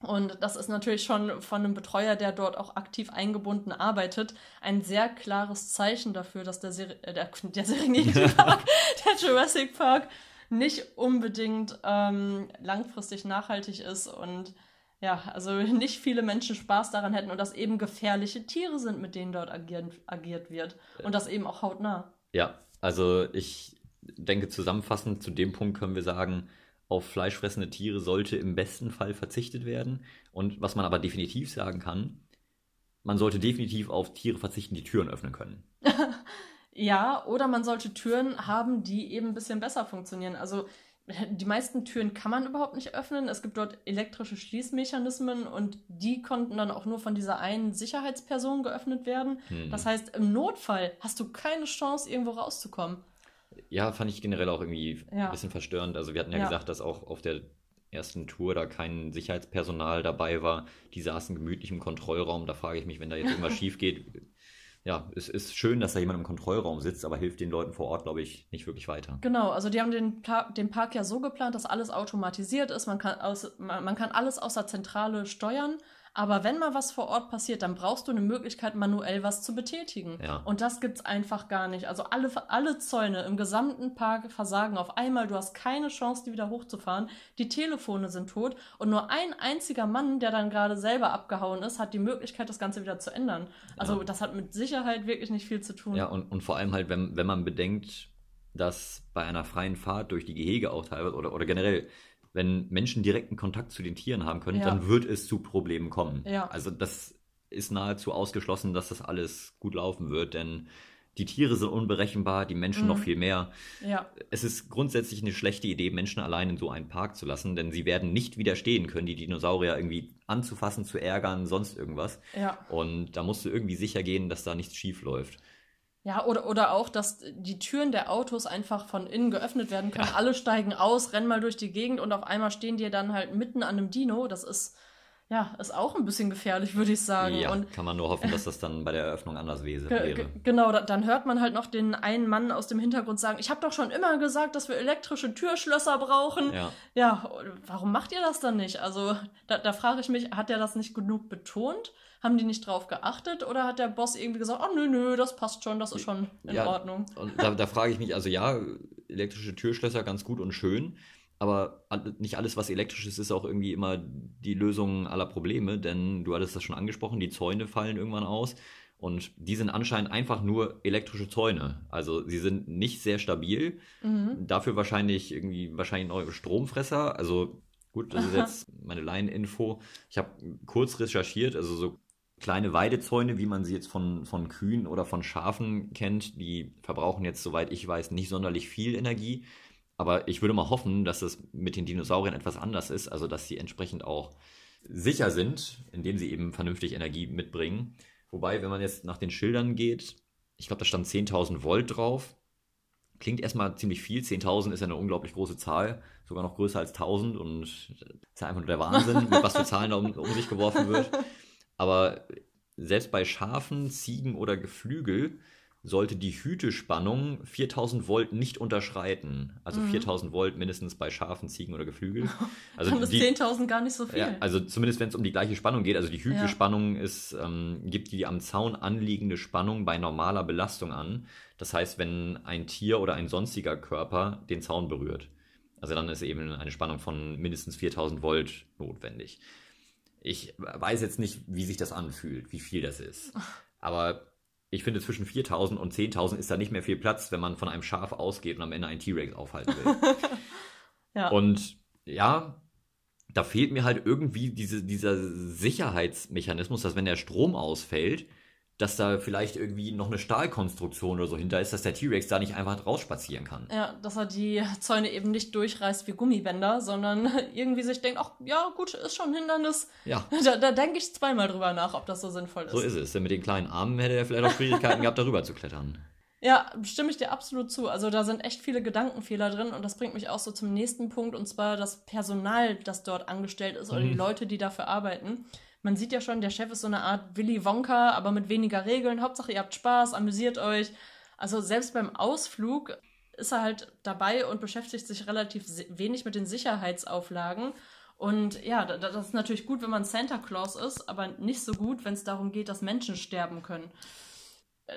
Und das ist natürlich schon von einem Betreuer, der dort auch aktiv eingebunden arbeitet, ein sehr klares Zeichen dafür, dass der, Ser äh, der, der Serengeti Park, der Jurassic Park, nicht unbedingt ähm, langfristig nachhaltig ist und ja, also nicht viele Menschen Spaß daran hätten und dass eben gefährliche Tiere sind, mit denen dort agieren, agiert wird. Und das eben auch hautnah. Ja, also ich denke zusammenfassend zu dem Punkt können wir sagen, auf fleischfressende Tiere sollte im besten Fall verzichtet werden. Und was man aber definitiv sagen kann, man sollte definitiv auf Tiere verzichten, die Türen öffnen können. ja, oder man sollte Türen haben, die eben ein bisschen besser funktionieren. Also die meisten Türen kann man überhaupt nicht öffnen. Es gibt dort elektrische Schließmechanismen und die konnten dann auch nur von dieser einen Sicherheitsperson geöffnet werden. Hm. Das heißt, im Notfall hast du keine Chance, irgendwo rauszukommen. Ja, fand ich generell auch irgendwie ja. ein bisschen verstörend. Also wir hatten ja, ja, gesagt, dass auch auf der ersten Tour da kein Sicherheitspersonal dabei war. Die saßen gemütlich im Kontrollraum. Da frage ich mich, wenn da jetzt irgendwas schief geht. Ja, es ist schön, dass da jemand im Kontrollraum sitzt, aber hilft den Leuten vor Ort, glaube ich, nicht wirklich weiter. Genau, also die haben den, Pla den Park ja so geplant, dass alles automatisiert ist. Man kann, aus, man, man kann alles aus der Zentrale steuern. Aber wenn mal was vor Ort passiert, dann brauchst du eine Möglichkeit, manuell was zu betätigen. Ja. Und das gibt es einfach gar nicht. Also alle, alle Zäune im gesamten Park versagen auf einmal. Du hast keine Chance, die wieder hochzufahren. Die Telefone sind tot. Und nur ein einziger Mann, der dann gerade selber abgehauen ist, hat die Möglichkeit, das Ganze wieder zu ändern. Also ja. das hat mit Sicherheit wirklich nicht viel zu tun. Ja, und, und vor allem halt, wenn, wenn man bedenkt, dass bei einer freien Fahrt durch die Gehege auch teilweise oder, oder generell wenn Menschen direkten Kontakt zu den Tieren haben können, ja. dann wird es zu Problemen kommen. Ja. Also das ist nahezu ausgeschlossen, dass das alles gut laufen wird, denn die Tiere sind unberechenbar, die Menschen mhm. noch viel mehr. Ja. Es ist grundsätzlich eine schlechte Idee, Menschen allein in so einen Park zu lassen, denn sie werden nicht widerstehen können, die Dinosaurier irgendwie anzufassen, zu ärgern, sonst irgendwas. Ja. Und da musst du irgendwie sicher gehen, dass da nichts schief läuft. Ja, oder, oder auch, dass die Türen der Autos einfach von innen geöffnet werden können. Ja. Alle steigen aus, rennen mal durch die Gegend und auf einmal stehen die dann halt mitten an einem Dino. Das ist, ja, ist auch ein bisschen gefährlich, würde ich sagen. Ja, und, kann man nur hoffen, dass das dann bei der Eröffnung anders wäre. Genau, da, dann hört man halt noch den einen Mann aus dem Hintergrund sagen, ich habe doch schon immer gesagt, dass wir elektrische Türschlösser brauchen. Ja. ja, warum macht ihr das dann nicht? Also da, da frage ich mich, hat er das nicht genug betont? Haben die nicht drauf geachtet oder hat der Boss irgendwie gesagt, oh nö, nö, das passt schon, das ist schon in ja, Ordnung? Und da, da frage ich mich, also ja, elektrische Türschlösser ganz gut und schön, aber nicht alles, was elektrisch ist, ist auch irgendwie immer die Lösung aller Probleme, denn du hattest das schon angesprochen, die Zäune fallen irgendwann aus. Und die sind anscheinend einfach nur elektrische Zäune. Also sie sind nicht sehr stabil. Mhm. Dafür wahrscheinlich irgendwie wahrscheinlich neue Stromfresser. Also gut, das ist jetzt meine Laieninfo. Ich habe kurz recherchiert, also so kleine Weidezäune, wie man sie jetzt von, von Kühen oder von Schafen kennt, die verbrauchen jetzt, soweit ich weiß, nicht sonderlich viel Energie. Aber ich würde mal hoffen, dass es mit den Dinosauriern etwas anders ist, also dass sie entsprechend auch sicher sind, indem sie eben vernünftig Energie mitbringen. Wobei, wenn man jetzt nach den Schildern geht, ich glaube, da stand 10.000 Volt drauf. Klingt erstmal ziemlich viel. 10.000 ist ja eine unglaublich große Zahl, sogar noch größer als 1.000 und das ist ja einfach nur der Wahnsinn, mit was für Zahlen da um, um sich geworfen wird. Aber selbst bei Schafen, Ziegen oder Geflügel sollte die Hütespannung 4000 Volt nicht unterschreiten. Also mhm. 4000 Volt mindestens bei Schafen, Ziegen oder Geflügel. Also Dann ist 10.000 gar nicht so viel. Ja, also zumindest wenn es um die gleiche Spannung geht. Also die Hütespannung ja. ist, ähm, gibt die am Zaun anliegende Spannung bei normaler Belastung an. Das heißt, wenn ein Tier oder ein sonstiger Körper den Zaun berührt. Also dann ist eben eine Spannung von mindestens 4000 Volt notwendig. Ich weiß jetzt nicht, wie sich das anfühlt, wie viel das ist. Aber ich finde, zwischen 4000 und 10.000 ist da nicht mehr viel Platz, wenn man von einem Schaf ausgeht und am Ende einen T-Rex aufhalten will. Ja. Und ja, da fehlt mir halt irgendwie diese, dieser Sicherheitsmechanismus, dass wenn der Strom ausfällt, dass da vielleicht irgendwie noch eine Stahlkonstruktion oder so hinter ist, dass der T-Rex da nicht einfach rausspazieren kann. Ja, dass er die Zäune eben nicht durchreißt wie Gummibänder, sondern irgendwie sich denkt, ach ja, gut, ist schon ein Hindernis. Ja, Da, da denke ich zweimal drüber nach, ob das so sinnvoll ist. so ist es. Denn mit den kleinen Armen hätte er vielleicht auch Schwierigkeiten gehabt, darüber zu klettern. Ja, stimme ich dir absolut zu. Also da sind echt viele Gedankenfehler drin und das bringt mich auch so zum nächsten Punkt und zwar das Personal, das dort angestellt ist oder die Mhm. Leute, die dafür arbeiten. Man sieht ja schon, der Chef ist so eine Art Willy Wonka, aber mit weniger Regeln. Hauptsache, ihr habt Spaß, amüsiert euch. Also selbst beim Ausflug ist er halt dabei und beschäftigt sich relativ wenig mit den Sicherheitsauflagen. Und ja, da- da- das ist natürlich gut, wenn man Santa Claus ist, aber nicht so gut, wenn es darum geht, dass Menschen sterben können.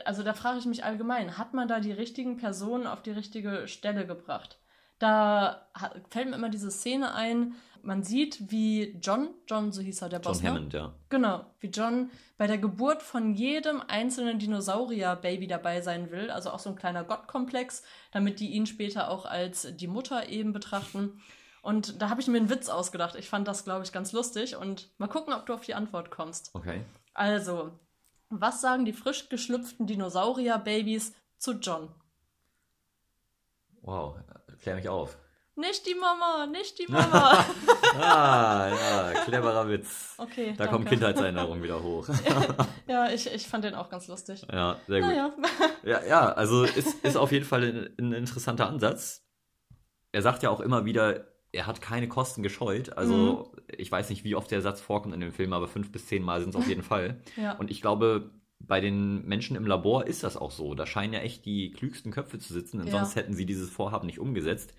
Also da frage ich mich allgemein, hat man da die richtigen Personen auf die richtige Stelle gebracht? Da fällt mir immer diese Szene ein, man sieht, wie John, John, so hieß er, der John Boss, ne? Hammond, ja. Genau, wie John bei der Geburt von jedem einzelnen Dinosaurier-Baby dabei sein will, also auch so ein kleiner Gottkomplex, damit die ihn später auch als die Mutter eben betrachten. Und da habe ich mir einen Witz ausgedacht. Ich fand das, glaube ich, ganz lustig. Und mal gucken, ob du auf die Antwort kommst. Okay. Also, was sagen die frisch geschlüpften Dinosaurier-Babys zu John? Wow, klär mich auf. Nicht die Mama, nicht die Mama. Ah, ja, cleverer Witz. Okay, Da kommen danke. Kindheitserinnerungen wieder hoch. Ja, ich, ich fand den auch ganz lustig. Ja, sehr gut. Naja. Ja, ja also ist, ist auf jeden Fall ein, ein interessanter Ansatz. Er sagt ja auch immer wieder, er hat keine Kosten gescheut. Also ich weiß nicht, wie oft der Satz vorkommt in dem Film, aber fünf bis zehn Mal sind es auf jeden Fall. Ja. Und ich glaube, bei den Menschen im Labor ist das auch so. Da scheinen ja echt die klügsten Köpfe zu sitzen, denn Ja. sonst hätten sie dieses Vorhaben nicht umgesetzt.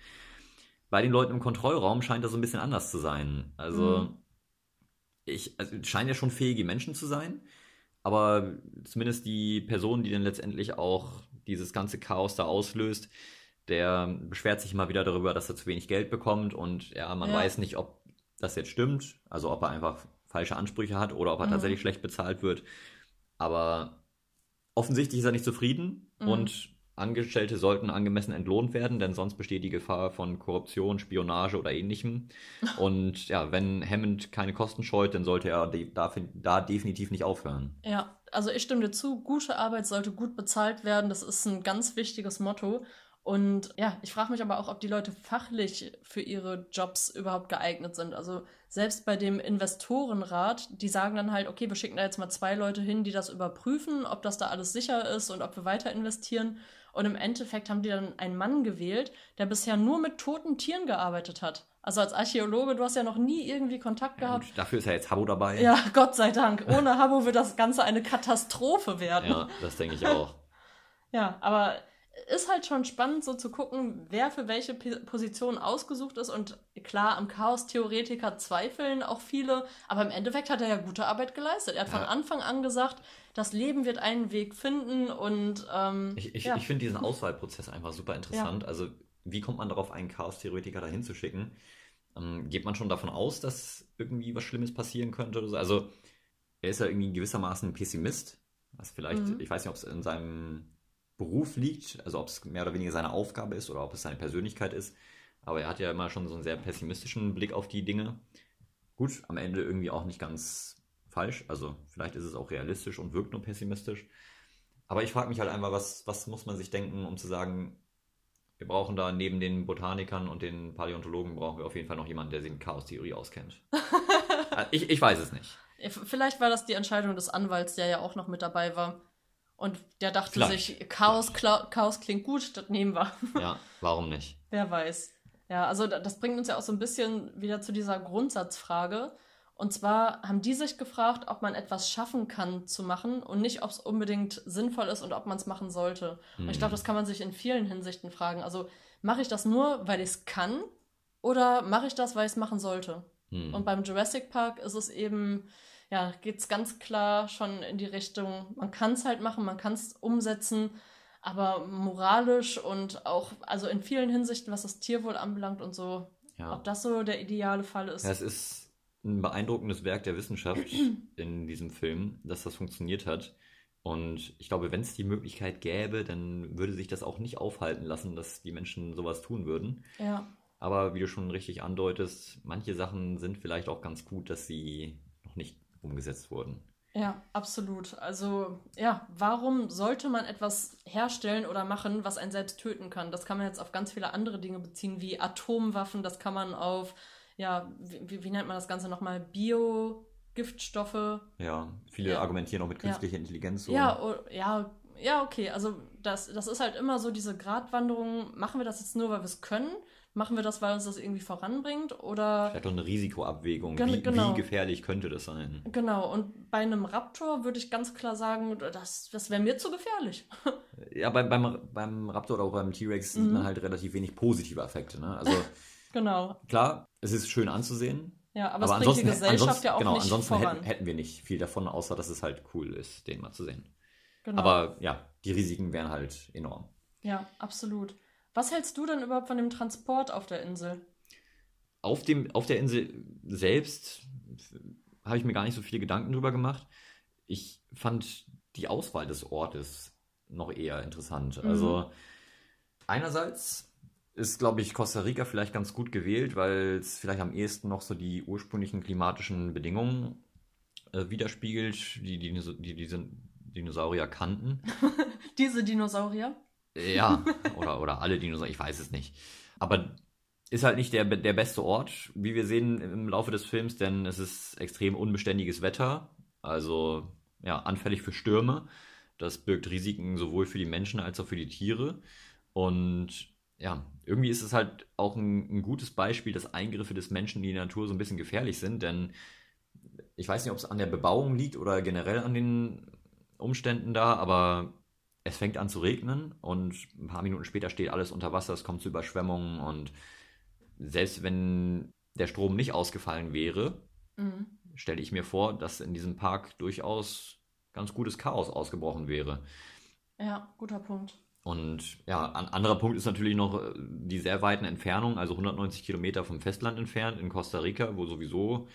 Bei den Leuten im Kontrollraum scheint das so ein bisschen anders zu sein. Also, Mhm. ich, also es scheinen ja schon fähige Menschen zu sein, aber zumindest die Person, die dann letztendlich auch dieses ganze Chaos da auslöst, der beschwert sich immer wieder darüber, dass er zu wenig Geld bekommt und ja, man Ja. weiß nicht, ob das jetzt stimmt, also ob er einfach falsche Ansprüche hat oder ob er Mhm. tatsächlich schlecht bezahlt wird. Aber offensichtlich ist er nicht zufrieden Mhm. und Angestellte sollten angemessen entlohnt werden, denn sonst besteht die Gefahr von Korruption, Spionage oder ähnlichem. Und ja, wenn Hammond keine Kosten scheut, dann sollte er de da, da definitiv nicht aufhören. Ja, also ich stimme dir zu, gute Arbeit sollte gut bezahlt werden. Das ist ein ganz wichtiges Motto. Und ja, ich frage mich aber auch, ob die Leute fachlich für ihre Jobs überhaupt geeignet sind. Also selbst bei dem Investorenrat, die sagen dann halt, okay, wir schicken da jetzt mal zwei Leute hin, die das überprüfen, ob das da alles sicher ist und ob wir weiter investieren. Und im Endeffekt haben die dann einen Mann gewählt, der bisher nur mit toten Tieren gearbeitet hat. Also als Archäologe, du hast ja noch nie irgendwie Kontakt gehabt. gut, dafür ist ja jetzt Habo dabei. Ja, Gott sei Dank. Ohne Habo wird das Ganze eine Katastrophe werden. Ja, das denke ich auch. Ja, aber ist halt schon spannend, so zu gucken, wer für welche P Position ausgesucht ist. Und klar, am Chaos-Theoretiker zweifeln auch viele, aber im Endeffekt hat er ja gute Arbeit geleistet. Er hat von Ja. Anfang an gesagt, das Leben wird einen Weg finden und ähm, Ich, ich, ja. ich finde diesen Auswahlprozess einfach super interessant. Also, wie kommt man darauf, einen Chaos-Theoretiker dahin zu schicken? Ähm, geht man schon davon aus, dass irgendwie was Schlimmes passieren könnte? Oder so? Also, er ist ja irgendwie gewissermaßen ein Pessimist. Was vielleicht, Mhm. ich weiß nicht, ob es in seinem Beruf liegt, also ob es mehr oder weniger seine Aufgabe ist oder ob es seine Persönlichkeit ist. Aber er hat ja immer schon so einen sehr pessimistischen Blick auf die Dinge. Gut, am Ende irgendwie auch nicht ganz falsch. Also vielleicht ist es auch realistisch und wirkt nur pessimistisch. Aber ich frage mich halt einfach, was, was muss man sich denken, um zu sagen, wir brauchen da neben den Botanikern und den Paläontologen brauchen wir auf jeden Fall noch jemanden, der sich in Chaos-Theorie auskennt. Äh, ich, ich weiß es nicht. Vielleicht war das die Entscheidung des Anwalts, der ja auch noch mit dabei war. Und der dachte Vielleicht. sich, Chaos, Kla Chaos klingt gut, das nehmen wir. Ja, warum nicht? Wer weiß. Ja, also da- das bringt uns ja auch so ein bisschen wieder zu dieser Grundsatzfrage. Und zwar haben die sich gefragt, ob man etwas schaffen kann zu machen und nicht, ob es unbedingt sinnvoll ist und ob man es machen sollte. Und ich glaube, das kann man sich in vielen Hinsichten fragen. Also mache ich das nur, weil ich es kann oder mache ich das, weil ich es machen sollte? Hm. Und beim Jurassic Park ist es eben, ja, geht es ganz klar schon in die Richtung, man kann es halt machen, man kann es umsetzen, aber moralisch und auch, also in vielen Hinsichten, was das Tierwohl anbelangt und so, ja. ob das so der ideale Fall ist. Ja, es ist ein beeindruckendes Werk der Wissenschaft in diesem Film, dass das funktioniert hat. Und ich glaube, wenn es die Möglichkeit gäbe, dann würde sich das auch nicht aufhalten lassen, dass die Menschen sowas tun würden. Ja. Aber wie du schon richtig andeutest, manche Sachen sind vielleicht auch ganz gut, dass sie noch nicht umgesetzt wurden. Ja, absolut. Also, ja, warum sollte man etwas herstellen oder machen, was einen selbst töten kann? Das kann man jetzt auf ganz viele andere Dinge beziehen, wie Atomwaffen, das kann man auf, ja, wie, wie nennt man das Ganze nochmal? Bio, Giftstoffe. Ja, viele ja. argumentieren auch mit künstlicher ja. Intelligenz. So. Ja, oh, ja, ja, okay. Also das, das ist halt immer so diese Gratwanderung, machen wir das jetzt nur, weil wir es können? Machen wir das, weil uns das irgendwie voranbringt? Oder. Vielleicht auch eine Risikoabwägung. Wie, genau. wie gefährlich könnte das sein? Genau, und bei einem Raptor würde ich ganz klar sagen, das, das wäre mir zu gefährlich. ja, beim, beim, beim Raptor oder auch beim T-Rex mhm. sieht man halt relativ wenig positive Effekte. Ne? Also, genau. Klar, es ist schön anzusehen. Ja, aber, aber es bringt die Gesellschaft ja auch genau, nicht ansonsten voran. Hätten, hätten wir nicht viel davon, außer dass es halt cool ist, den mal zu sehen. Genau. Aber ja, die Risiken wären halt enorm. Ja, absolut. Was hältst du denn überhaupt von dem Transport auf der Insel? Auf, dem, auf der Insel selbst habe ich mir gar nicht so viele Gedanken drüber gemacht. Ich fand die Auswahl des Ortes noch eher interessant. Mhm. Also einerseits ist, glaube ich, Costa Rica vielleicht ganz gut gewählt, weil es vielleicht am ehesten noch so die ursprünglichen klimatischen Bedingungen äh, widerspiegelt, die, die, die diese Dinosaurier kannten. diese Dinosaurier? Ja, oder, oder alle Dinosaurier, ich weiß es nicht. Aber ist halt nicht der, der beste Ort, wie wir sehen im Laufe des Films, denn es ist extrem unbeständiges Wetter, also ja, anfällig für Stürme. Das birgt Risiken sowohl für die Menschen als auch für die Tiere. Und ja, irgendwie ist es halt auch ein, ein, gutes Beispiel, dass Eingriffe des Menschen in die Natur so ein bisschen gefährlich sind, denn ich weiß nicht, ob es an der Bebauung liegt oder generell an den Umständen da, aber es fängt an zu regnen und ein paar Minuten später steht alles unter Wasser, es kommt zu Überschwemmungen und selbst wenn der Strom nicht ausgefallen wäre, mhm. stelle ich mir vor, dass in diesem Park durchaus ganz gutes Chaos ausgebrochen wäre. Ja, guter Punkt. Und ja, ein anderer Punkt ist natürlich noch äh, die sehr weiten Entfernungen, also 190 Kilometer vom Festland entfernt in Costa Rica, wo sowieso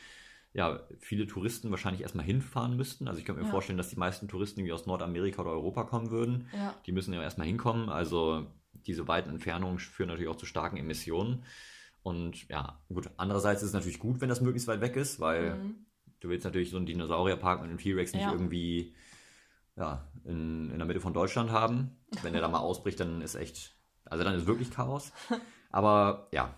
ja, viele Touristen wahrscheinlich erstmal hinfahren müssten. Also ich könnte mir ja. vorstellen, dass die meisten Touristen irgendwie aus Nordamerika oder Europa kommen würden. Ja. Die müssen ja erstmal hinkommen. Also diese weiten Entfernungen führen natürlich auch zu starken Emissionen. Und ja, gut, andererseits ist es natürlich gut, wenn das möglichst weit weg ist, weil mhm. du willst natürlich so einen Dinosaurierpark mit einem T-Rex nicht ja. irgendwie ja, in, in der Mitte von Deutschland haben. Wenn der da mal ausbricht, dann ist echt, also dann ist wirklich Chaos. Aber ja,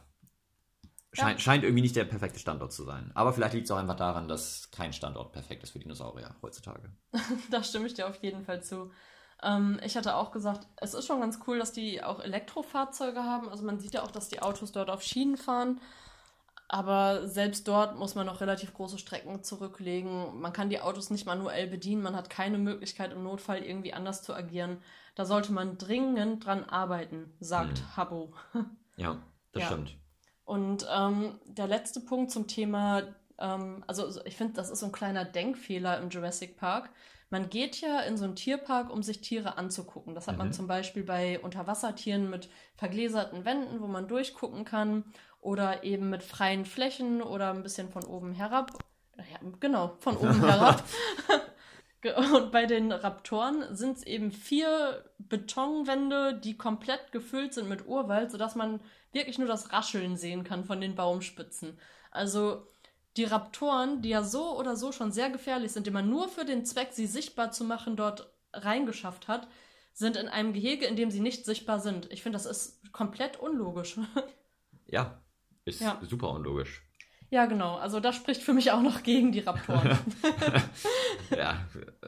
scheint, ja. scheint irgendwie nicht der perfekte Standort zu sein. Aber vielleicht liegt es auch einfach daran, dass kein Standort perfekt ist für Dinosaurier heutzutage. da stimme ich dir auf jeden Fall zu. Ähm, ich hatte auch gesagt, es ist schon ganz cool, dass die auch Elektrofahrzeuge haben. Also man sieht ja auch, dass die Autos dort auf Schienen fahren. Aber selbst dort muss man noch relativ große Strecken zurücklegen. Man kann die Autos nicht manuell bedienen. Man hat keine Möglichkeit, im Notfall irgendwie anders zu agieren. Da sollte man dringend dran arbeiten, sagt hm. Habbo. Ja, das ja. stimmt. Und ähm, der letzte Punkt zum Thema, ähm, also ich finde, das ist so ein kleiner Denkfehler im Jurassic Park. Man geht ja in so einen Tierpark, um sich Tiere anzugucken. Das hat mhm. man zum Beispiel bei Unterwassertieren mit vergläserten Wänden, wo man durchgucken kann. Oder eben mit freien Flächen oder ein bisschen von oben herab. Ja, genau, von oben herab. Und bei den Raptoren sind es eben vier Betonwände, die komplett gefüllt sind mit Urwald, sodass man wirklich nur das Rascheln sehen kann von den Baumspitzen. Also die Raptoren, die ja so oder so schon sehr gefährlich sind, die man nur für den Zweck, sie sichtbar zu machen, dort reingeschafft hat, sind in einem Gehege, in dem sie nicht sichtbar sind. Ich finde, das ist komplett unlogisch. Ja, ist ja. super unlogisch. Ja, genau. Also das spricht für mich auch noch gegen die Raptoren. ja,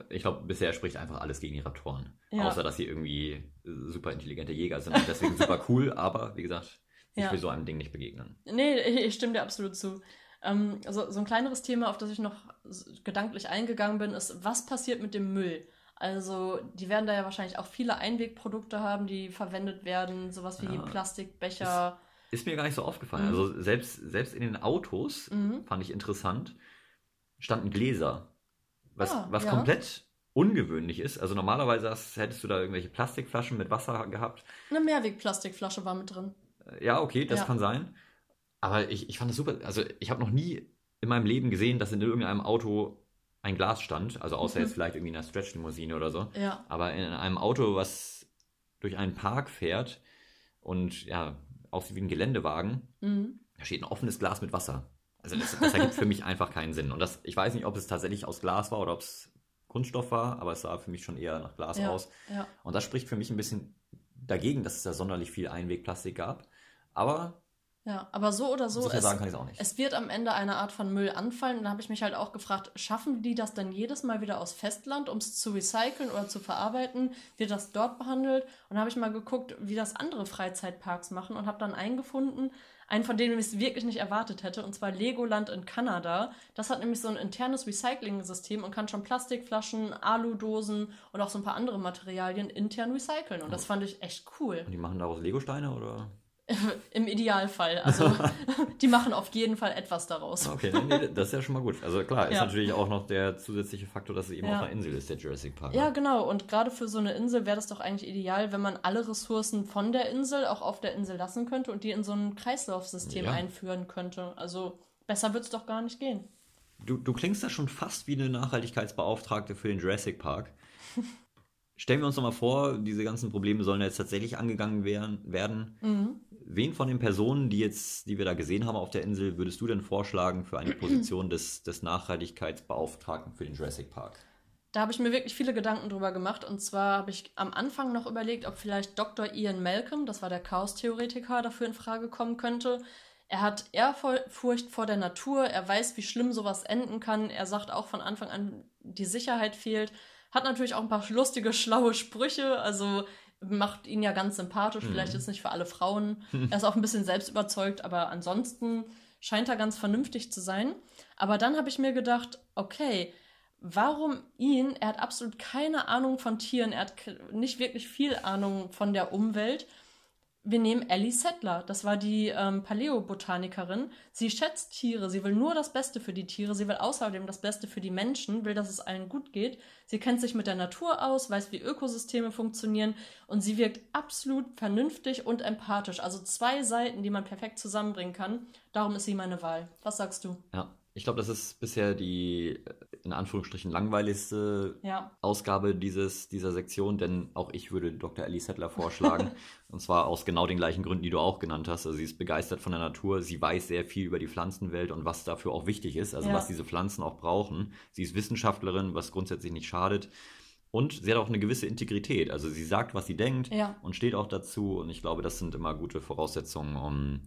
ich glaube, bisher spricht einfach alles gegen die Raptoren. Ja. Außer, dass sie irgendwie super intelligente Jäger sind und deswegen super cool. Aber wie gesagt, ich ja. will so einem Ding nicht begegnen. Nee, ich stimme dir absolut zu. Ähm, also, so ein kleineres Thema, auf das ich noch gedanklich eingegangen bin, ist, was passiert mit dem Müll? Also, die werden da ja wahrscheinlich auch viele Einwegprodukte haben, die verwendet werden, sowas wie ja. Plastikbecher. Ist, ist, mir gar nicht so aufgefallen. Mhm. Also, selbst, selbst in den Autos, mhm. fand ich interessant, standen Gläser. Was, ah, was ja. komplett ungewöhnlich ist. Also normalerweise hättest du da irgendwelche Plastikflaschen mit Wasser gehabt. Eine Mehrwegplastikflasche war mit drin. Ja, okay, das ja. kann sein. Aber ich, ich fand es super. Also, ich habe noch nie in meinem Leben gesehen, dass in irgendeinem Auto ein Glasstand, also außer jetzt vielleicht irgendwie in einer Stretch-Limousine oder so. Ja. Aber in einem Auto, was durch einen Park fährt und ja, aussieht wie ein Geländewagen, Mhm. da steht ein offenes Glas mit Wasser. Also das, das ergibt für mich einfach keinen Sinn. Und das, ich weiß nicht, ob es tatsächlich aus Glas war oder ob es Kunststoff war, aber es sah für mich schon eher nach Glas Ja. aus. Ja. Und das spricht für mich ein bisschen dagegen, dass es da sonderlich viel Einwegplastik gab. Aber Ja, aber so oder so, es, sagen kann ich es auch nicht. es wird am Ende eine Art von Müll anfallen. Und da habe ich mich halt auch gefragt, schaffen die das dann jedes Mal wieder aus Festland, um es zu recyceln oder zu verarbeiten? Wird das dort behandelt? Und da habe ich mal geguckt, wie das andere Freizeitparks machen und habe dann einen gefunden, einen von denen ich es wirklich nicht erwartet hätte, und zwar Legoland in Kanada. Das hat nämlich so ein internes Recycling-System und kann schon Plastikflaschen, Aludosen und auch so ein paar andere Materialien intern recyceln. Und das fand ich echt cool. Und die machen daraus Legosteine oder? Im Idealfall. Also die machen auf jeden Fall etwas daraus. Okay, nee, das ist ja schon mal gut. Also klar, ist Ja. natürlich auch noch der zusätzliche Faktor, dass es eben Ja. auf einer Insel ist, der Jurassic Park. Ja, genau. Und gerade für so eine Insel wäre das doch eigentlich ideal, wenn man alle Ressourcen von der Insel auch auf der Insel lassen könnte und die in so ein Kreislaufsystem Ja. einführen könnte. Also besser wird es doch gar nicht gehen. Du, du klingst da schon fast wie eine Nachhaltigkeitsbeauftragte für den Jurassic Park. Stellen wir uns doch mal vor, diese ganzen Probleme sollen jetzt tatsächlich angegangen werden. werden. Mhm. Wen von den Personen, die jetzt, die wir da gesehen haben auf der Insel, würdest du denn vorschlagen für eine Position des, des Nachhaltigkeitsbeauftragten für den Jurassic Park? Da habe ich mir wirklich viele Gedanken drüber gemacht. Und zwar habe ich am Anfang noch überlegt, ob vielleicht Dr. Ian Malcolm, das war der Chaos-Theoretiker, dafür in Frage kommen könnte. Er hat Ehrfurcht vor der Natur, er weiß, wie schlimm sowas enden kann. Er sagt auch von Anfang an, die Sicherheit fehlt. Hat natürlich auch ein paar lustige, schlaue Sprüche, also macht ihn ja ganz sympathisch. Vielleicht jetzt nicht für alle Frauen. Er ist auch ein bisschen selbstüberzeugt, aber ansonsten scheint er ganz vernünftig zu sein. Aber dann habe ich mir gedacht, okay, warum ihn? Er hat absolut keine Ahnung von Tieren, er hat nicht wirklich viel Ahnung von der Umwelt. Wir nehmen Ellie Settler, das war die ähm, Paläobotanikerin. Sie schätzt Tiere, sie will nur das Beste für die Tiere, sie will außerdem das Beste für die Menschen, will, dass es allen gut geht. Sie kennt sich mit der Natur aus, weiß, wie Ökosysteme funktionieren und sie wirkt absolut vernünftig und empathisch. Also zwei Seiten, die man perfekt zusammenbringen kann. Darum ist sie meine Wahl. Was sagst du? Ja, ich glaube, das ist bisher die in Anführungsstrichen langweiligste Ja. Ausgabe dieses, dieser Sektion, denn auch ich würde Dr. Ellie Settler vorschlagen. und zwar aus genau den gleichen Gründen, die du auch genannt hast. Also sie ist begeistert von der Natur, sie weiß sehr viel über die Pflanzenwelt und was dafür auch wichtig ist, also Ja. was diese Pflanzen auch brauchen. Sie ist Wissenschaftlerin, was grundsätzlich nicht schadet. Und sie hat auch eine gewisse Integrität. Also sie sagt, was sie denkt Ja. und steht auch dazu. Und ich glaube, das sind immer gute Voraussetzungen, um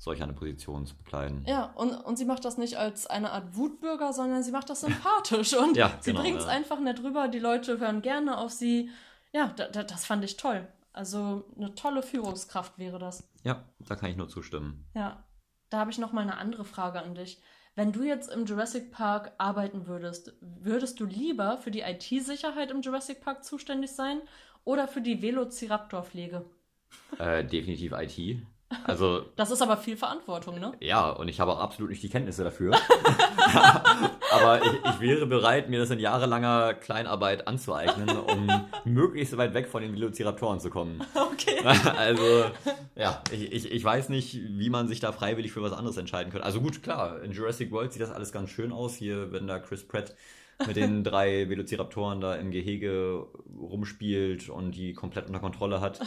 solch eine Position zu bekleiden. Ja, und, und sie macht das nicht als eine Art Wutbürger, sondern sie macht das sympathisch und Ja, sie genau, bringt es ja. einfach nett rüber. Die Leute hören gerne auf sie. Ja, da, da, das fand ich toll. Also eine tolle Führungskraft wäre das. Ja, da kann ich nur zustimmen. Ja, da habe ich noch mal eine andere Frage an dich. Wenn du jetzt im Jurassic Park arbeiten würdest, würdest du lieber für die IT-Sicherheit im Jurassic Park zuständig sein oder für die Velociraptor-Pflege? Äh, definitiv IT. Also Das ist aber viel Verantwortung, ne? Ja, und ich habe auch absolut nicht die Kenntnisse dafür. Aber ich, ich wäre bereit, mir das in jahrelanger Kleinarbeit anzueignen, um möglichst weit weg von den Velociraptoren zu kommen. Okay. Also, ja, ich, ich, ich weiß nicht, wie man sich da freiwillig für was anderes entscheiden könnte. Also gut, klar, in Jurassic World sieht das alles ganz schön aus. Hier, wenn da Chris Pratt mit den drei Velociraptoren da im Gehege rumspielt und die komplett unter Kontrolle hat.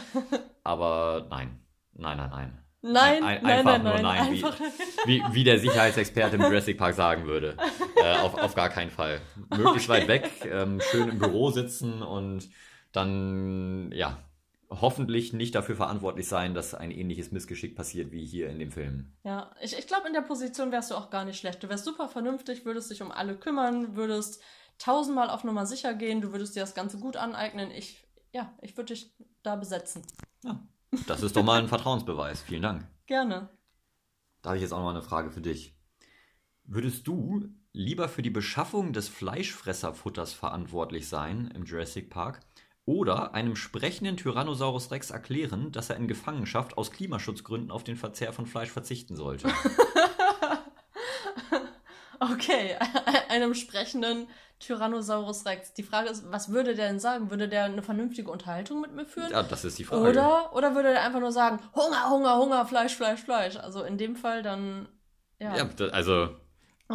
Aber nein, nein, nein, nein. Nein, Ein- nein, einfach nein, nur nein, nein, wie- Wie, wie der Sicherheitsexperte im Jurassic Park sagen würde. Äh, auf, auf gar keinen Fall. Möglichst Okay. weit weg, ähm, schön im Büro sitzen und dann, ja, hoffentlich nicht dafür verantwortlich sein, dass ein ähnliches Missgeschick passiert wie hier in dem Film. Ja, ich, ich glaube, in der Position wärst du auch gar nicht schlecht. Du wärst super vernünftig, würdest dich um alle kümmern, würdest tausendmal auf Nummer sicher gehen, du würdest dir das Ganze gut aneignen. Ich, ja, ich würde dich da besetzen. Ja, das ist doch mal ein Vertrauensbeweis. Vielen Dank. Gerne. Da habe ich jetzt auch noch mal eine Frage für dich. Würdest du lieber für die Beschaffung des Fleischfresserfutters verantwortlich sein im Jurassic Park oder einem sprechenden Tyrannosaurus Rex erklären, dass er in Gefangenschaft aus Klimaschutzgründen auf den Verzehr von Fleisch verzichten sollte? Okay, einem sprechenden Tyrannosaurus Rex. Die Frage ist, was würde der denn sagen? Würde der eine vernünftige Unterhaltung mit mir führen? ja, das ist die Frage. Oder, oder würde der einfach nur sagen, Hunger, Hunger, Hunger, Fleisch, Fleisch, Fleisch? Also in dem Fall dann, ja. Ja, also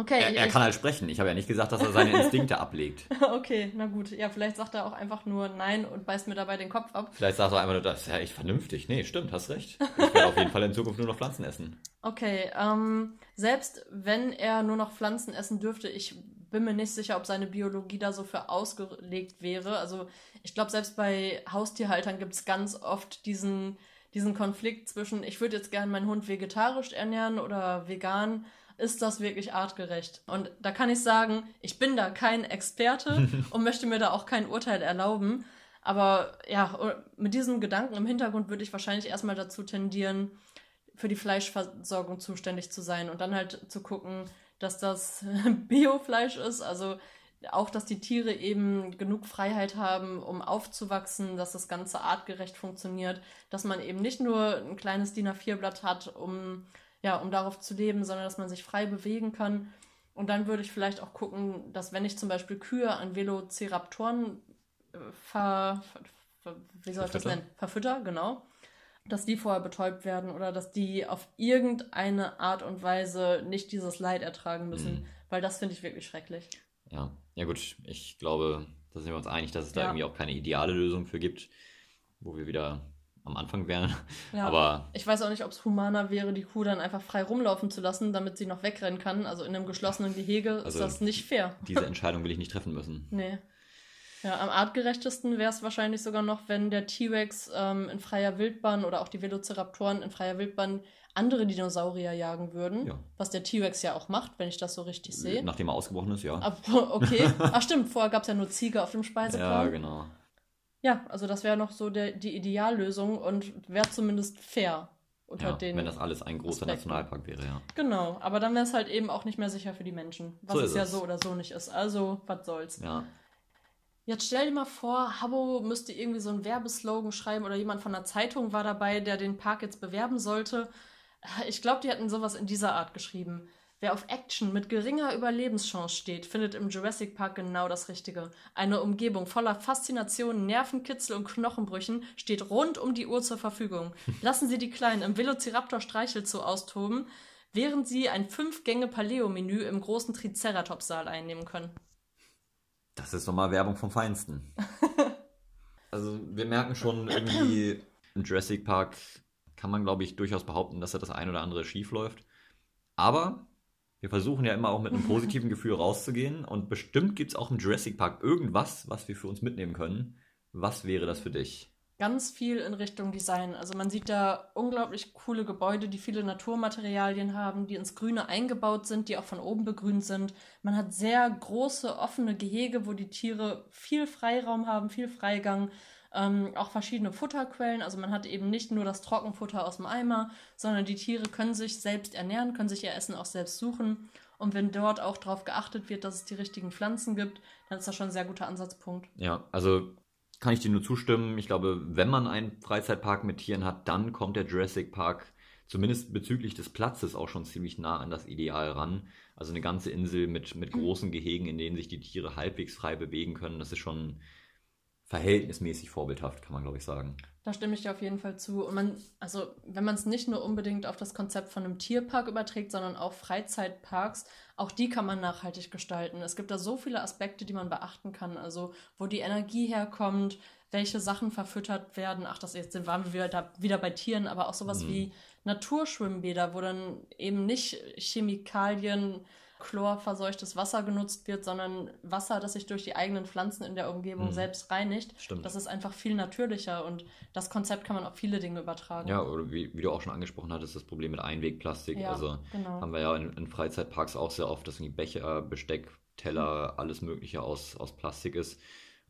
Okay. Er, er kann halt sprechen. Ich habe ja nicht gesagt, dass er seine Instinkte ablegt. okay, na gut. Ja, vielleicht sagt er auch einfach nur Nein und beißt mir dabei den Kopf ab. Vielleicht sagt er einfach nur, das ist ja echt vernünftig. Nee, stimmt, hast recht. Ich werde auf jeden Fall in Zukunft nur noch Pflanzen essen. Okay, ähm, selbst wenn er nur noch Pflanzen essen dürfte, ich bin mir nicht sicher, ob seine Biologie da so für ausgelegt wäre. Also ich glaube, selbst bei Haustierhaltern gibt es ganz oft diesen, diesen Konflikt zwischen, ich würde jetzt gerne meinen Hund vegetarisch ernähren oder vegan. Ist das wirklich artgerecht? Und da kann ich sagen, ich bin da kein Experte und möchte mir da auch kein Urteil erlauben. Aber ja, mit diesem Gedanken im Hintergrund würde ich wahrscheinlich erstmal dazu tendieren, für die Fleischversorgung zuständig zu sein und dann halt zu gucken, dass das Biofleisch ist, also auch, dass die Tiere eben genug Freiheit haben, um aufzuwachsen, dass das Ganze artgerecht funktioniert, dass man eben nicht nur ein kleines DIN A4-Blatt hat, um, ja, um darauf zu leben, sondern dass man sich frei bewegen kann. Und dann würde ich vielleicht auch gucken, dass wenn ich zum Beispiel Kühe an Velociraptoren äh, ver, ver, wie soll ich das nennen? Verfütter, genau dass die vorher betäubt werden oder dass die auf irgendeine Art und Weise nicht dieses Leid ertragen müssen, mhm. weil das finde ich wirklich schrecklich. Ja, ja gut, ich glaube, da sind wir uns einig, dass es da irgendwie auch keine ideale Lösung für gibt, wo wir wieder am Anfang wären. Ja, aber ich weiß auch nicht, ob es humaner wäre, die Kuh dann einfach frei rumlaufen zu lassen, damit sie noch wegrennen kann. Also in einem geschlossenen Gehege also ist das nicht fair. Diese Entscheidung will ich nicht treffen müssen. Nee. Ja, am artgerechtesten wäre es wahrscheinlich sogar noch, wenn der T-Rex ähm, in freier Wildbahn oder auch die Velociraptoren in freier Wildbahn andere Dinosaurier jagen würden. Ja. Was der T-Rex ja auch macht, wenn ich das so richtig sehe. Nachdem er ausgebrochen ist, ja. Ab, okay. Ach stimmt, vorher gab es ja nur Ziege auf dem Speiseplan. Ja, genau. Ja, also das wäre noch so der, die Ideallösung und wäre zumindest fair unter ja, den. Wenn das alles ein großer Aspekten. Nationalpark wäre, ja. Genau, aber dann wäre es halt eben auch nicht mehr sicher für die Menschen. Was so es ja so oder so nicht ist. Also, was soll's. Ja. Jetzt stell dir mal vor, Habbo müsste irgendwie so einen Werbeslogan schreiben oder jemand von der Zeitung war dabei, der den Park jetzt bewerben sollte. Ich glaube, die hätten sowas in dieser Art geschrieben. Wer auf Action mit geringer Überlebenschance steht, findet im Jurassic Park genau das Richtige. Eine Umgebung voller Faszination, Nervenkitzel und Knochenbrüchen steht rund um die Uhr zur Verfügung. Lassen Sie die Kleinen im Velociraptor Streichelzoo austoben, während Sie ein Fünf-Gänge-Paleo-Menü im großen Triceratops-Saal einnehmen können. Das ist nochmal Werbung vom Feinsten. also wir merken schon irgendwie, im Jurassic Park kann man, glaube ich, durchaus behaupten, dass da das ein oder andere schief läuft. Aber wir versuchen ja immer auch mit einem positiven Gefühl rauszugehen. Und bestimmt gibt es auch im Jurassic Park irgendwas, was wir für uns mitnehmen können. Was wäre das für dich? ganz viel in Richtung Design. Also man sieht da unglaublich coole Gebäude, die viele Naturmaterialien haben, die ins Grüne eingebaut sind, die auch von oben begrünt sind. Man hat sehr große offene Gehege, wo die Tiere viel Freiraum haben, viel Freigang. Ähm, auch verschiedene Futterquellen. Also man hat eben nicht nur das Trockenfutter aus dem Eimer, sondern die Tiere können sich selbst ernähren, können sich ihr Essen auch selbst suchen. Und wenn dort auch darauf geachtet wird, dass es die richtigen Pflanzen gibt, dann ist das schon ein sehr guter Ansatzpunkt. Ja, also kann ich dir nur zustimmen. Ich glaube, wenn man einen Freizeitpark mit Tieren hat, dann kommt der Jurassic Park zumindest bezüglich des Platzes auch schon ziemlich nah an das Ideal ran. Also eine ganze Insel mit, mit großen Gehegen, in denen sich die Tiere halbwegs frei bewegen können, das ist schon verhältnismäßig vorbildhaft, kann man glaube ich sagen. Da stimme ich dir auf jeden Fall zu. Und man, also wenn man es nicht nur unbedingt auf das Konzept von einem Tierpark überträgt, sondern auch Freizeitparks, auch die kann man nachhaltig gestalten. Es gibt da so viele Aspekte, die man beachten kann. Also wo die Energie herkommt, welche Sachen verfüttert werden. Ach, das jetzt waren wir wieder, da, wieder bei Tieren, aber auch sowas mhm. wie Naturschwimmbäder, wo dann eben nicht Chemikalien chlorverseuchtes Wasser genutzt wird, sondern Wasser, das sich durch die eigenen Pflanzen in der Umgebung mhm. selbst reinigt. Stimmt. Das ist einfach viel natürlicher und das Konzept kann man auf viele Dinge übertragen. Ja, oder wie, wie du auch schon angesprochen hattest, das Problem mit Einwegplastik. Ja, also genau. haben wir ja in, in, Freizeitparks auch sehr oft, dass irgendwie Becher, Besteck, Teller, mhm. alles Mögliche aus, aus Plastik ist.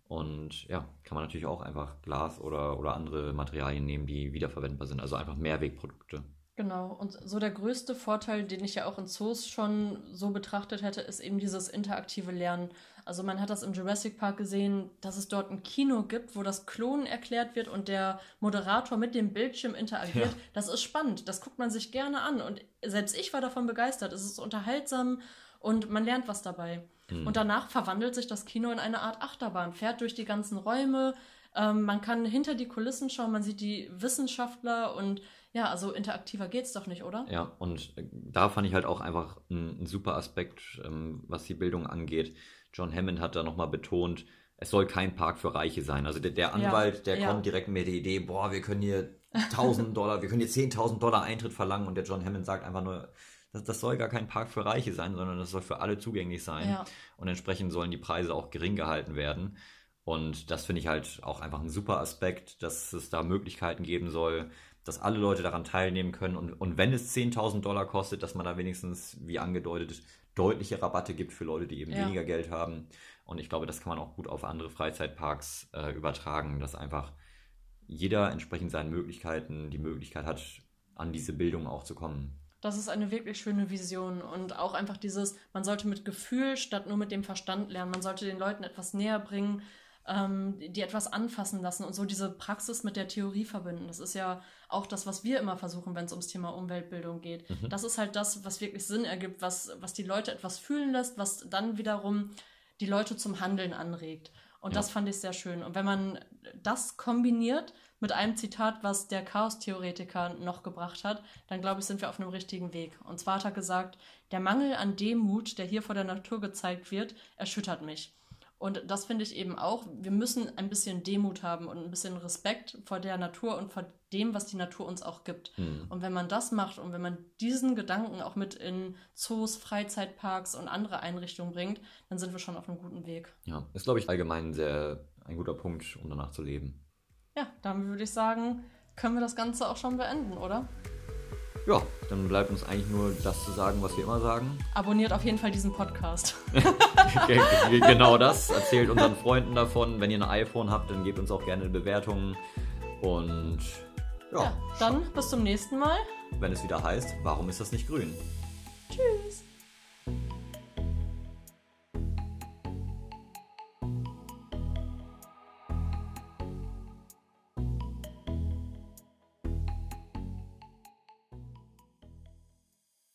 Und ja, kann man natürlich auch einfach Glas oder, oder andere Materialien nehmen, die wiederverwendbar sind. Also einfach Mehrwegprodukte. Genau, und so der größte Vorteil, den ich ja auch in Zoos schon so betrachtet hätte, ist eben dieses interaktive Lernen. Also man hat das im Jurassic Park gesehen, dass es dort ein Kino gibt, wo das Klonen erklärt wird und der Moderator mit dem Bildschirm interagiert. Ja. Das ist spannend, das guckt man sich gerne an und selbst ich war davon begeistert. Es ist unterhaltsam und man lernt was dabei. Mhm. Und danach verwandelt sich das Kino in eine Art Achterbahn, fährt durch die ganzen Räume, Ähm, man kann hinter die Kulissen schauen, man sieht die Wissenschaftler und ja, also interaktiver geht's doch nicht, oder? Ja, und äh, da fand ich halt auch einfach einen super Aspekt, ähm, was die Bildung angeht. John Hammond hat da nochmal betont, es soll kein Park für Reiche sein. Also der, der Anwalt, ja, der ja. kommt direkt mit der Idee, boah, wir können hier 1000 Dollar, wir können hier 10.000 Dollar Eintritt verlangen und der John Hammond sagt einfach nur, das, das soll gar kein Park für Reiche sein, sondern das soll für alle zugänglich sein. Ja. Und entsprechend sollen die Preise auch gering gehalten werden. Und das finde ich halt auch einfach ein super Aspekt, dass es da Möglichkeiten geben soll, dass alle Leute daran teilnehmen können. Und, und wenn es 10.000 Dollar kostet, dass man da wenigstens, wie angedeutet, deutliche Rabatte gibt für Leute, die eben ja. weniger Geld haben. Und ich glaube, das kann man auch gut auf andere Freizeitparks äh, übertragen, dass einfach jeder entsprechend seinen Möglichkeiten die Möglichkeit hat, an diese Bildung auch zu kommen. Das ist eine wirklich schöne Vision und auch einfach dieses, man sollte mit Gefühl statt nur mit dem Verstand lernen. Man sollte den Leuten etwas näher bringen, ähm, die etwas anfassen lassen und so diese Praxis mit der Theorie verbinden. Das ist ja auch das, was wir immer versuchen, wenn es ums Thema Umweltbildung geht. Mhm. Das ist halt das, was wirklich Sinn ergibt, was, was die Leute etwas fühlen lässt, was dann wiederum die Leute zum Handeln anregt. Und ja. das fand ich sehr schön. Und wenn man das kombiniert mit einem Zitat, was der Chaos-Theoretiker noch gebracht hat, dann glaube ich, sind wir auf einem richtigen Weg. Und zwar hat er gesagt, der Mangel an Demut, der hier vor der Natur gezeigt wird, erschüttert mich. Und das finde ich eben auch, wir müssen ein bisschen Demut haben und ein bisschen Respekt vor der Natur und vor dem, was die Natur uns auch gibt. Mhm. Und wenn man das macht und wenn man diesen Gedanken auch mit in Zoos, Freizeitparks und andere Einrichtungen bringt, dann sind wir schon auf einem guten Weg. Ja, ist, glaube ich, allgemein sehr ein guter Punkt, um danach zu leben. Ja, dann würde ich sagen, können wir das Ganze auch schon beenden, oder? Ja, dann bleibt uns eigentlich nur das zu sagen, was wir immer sagen. Abonniert auf jeden Fall diesen Podcast. genau das. Erzählt unseren Freunden davon. Wenn ihr ein iPhone habt, dann gebt uns auch gerne Bewertungen. Und ja. ja dann bis zum nächsten Mal. Wenn es wieder heißt, warum ist das nicht grün? Tschüss.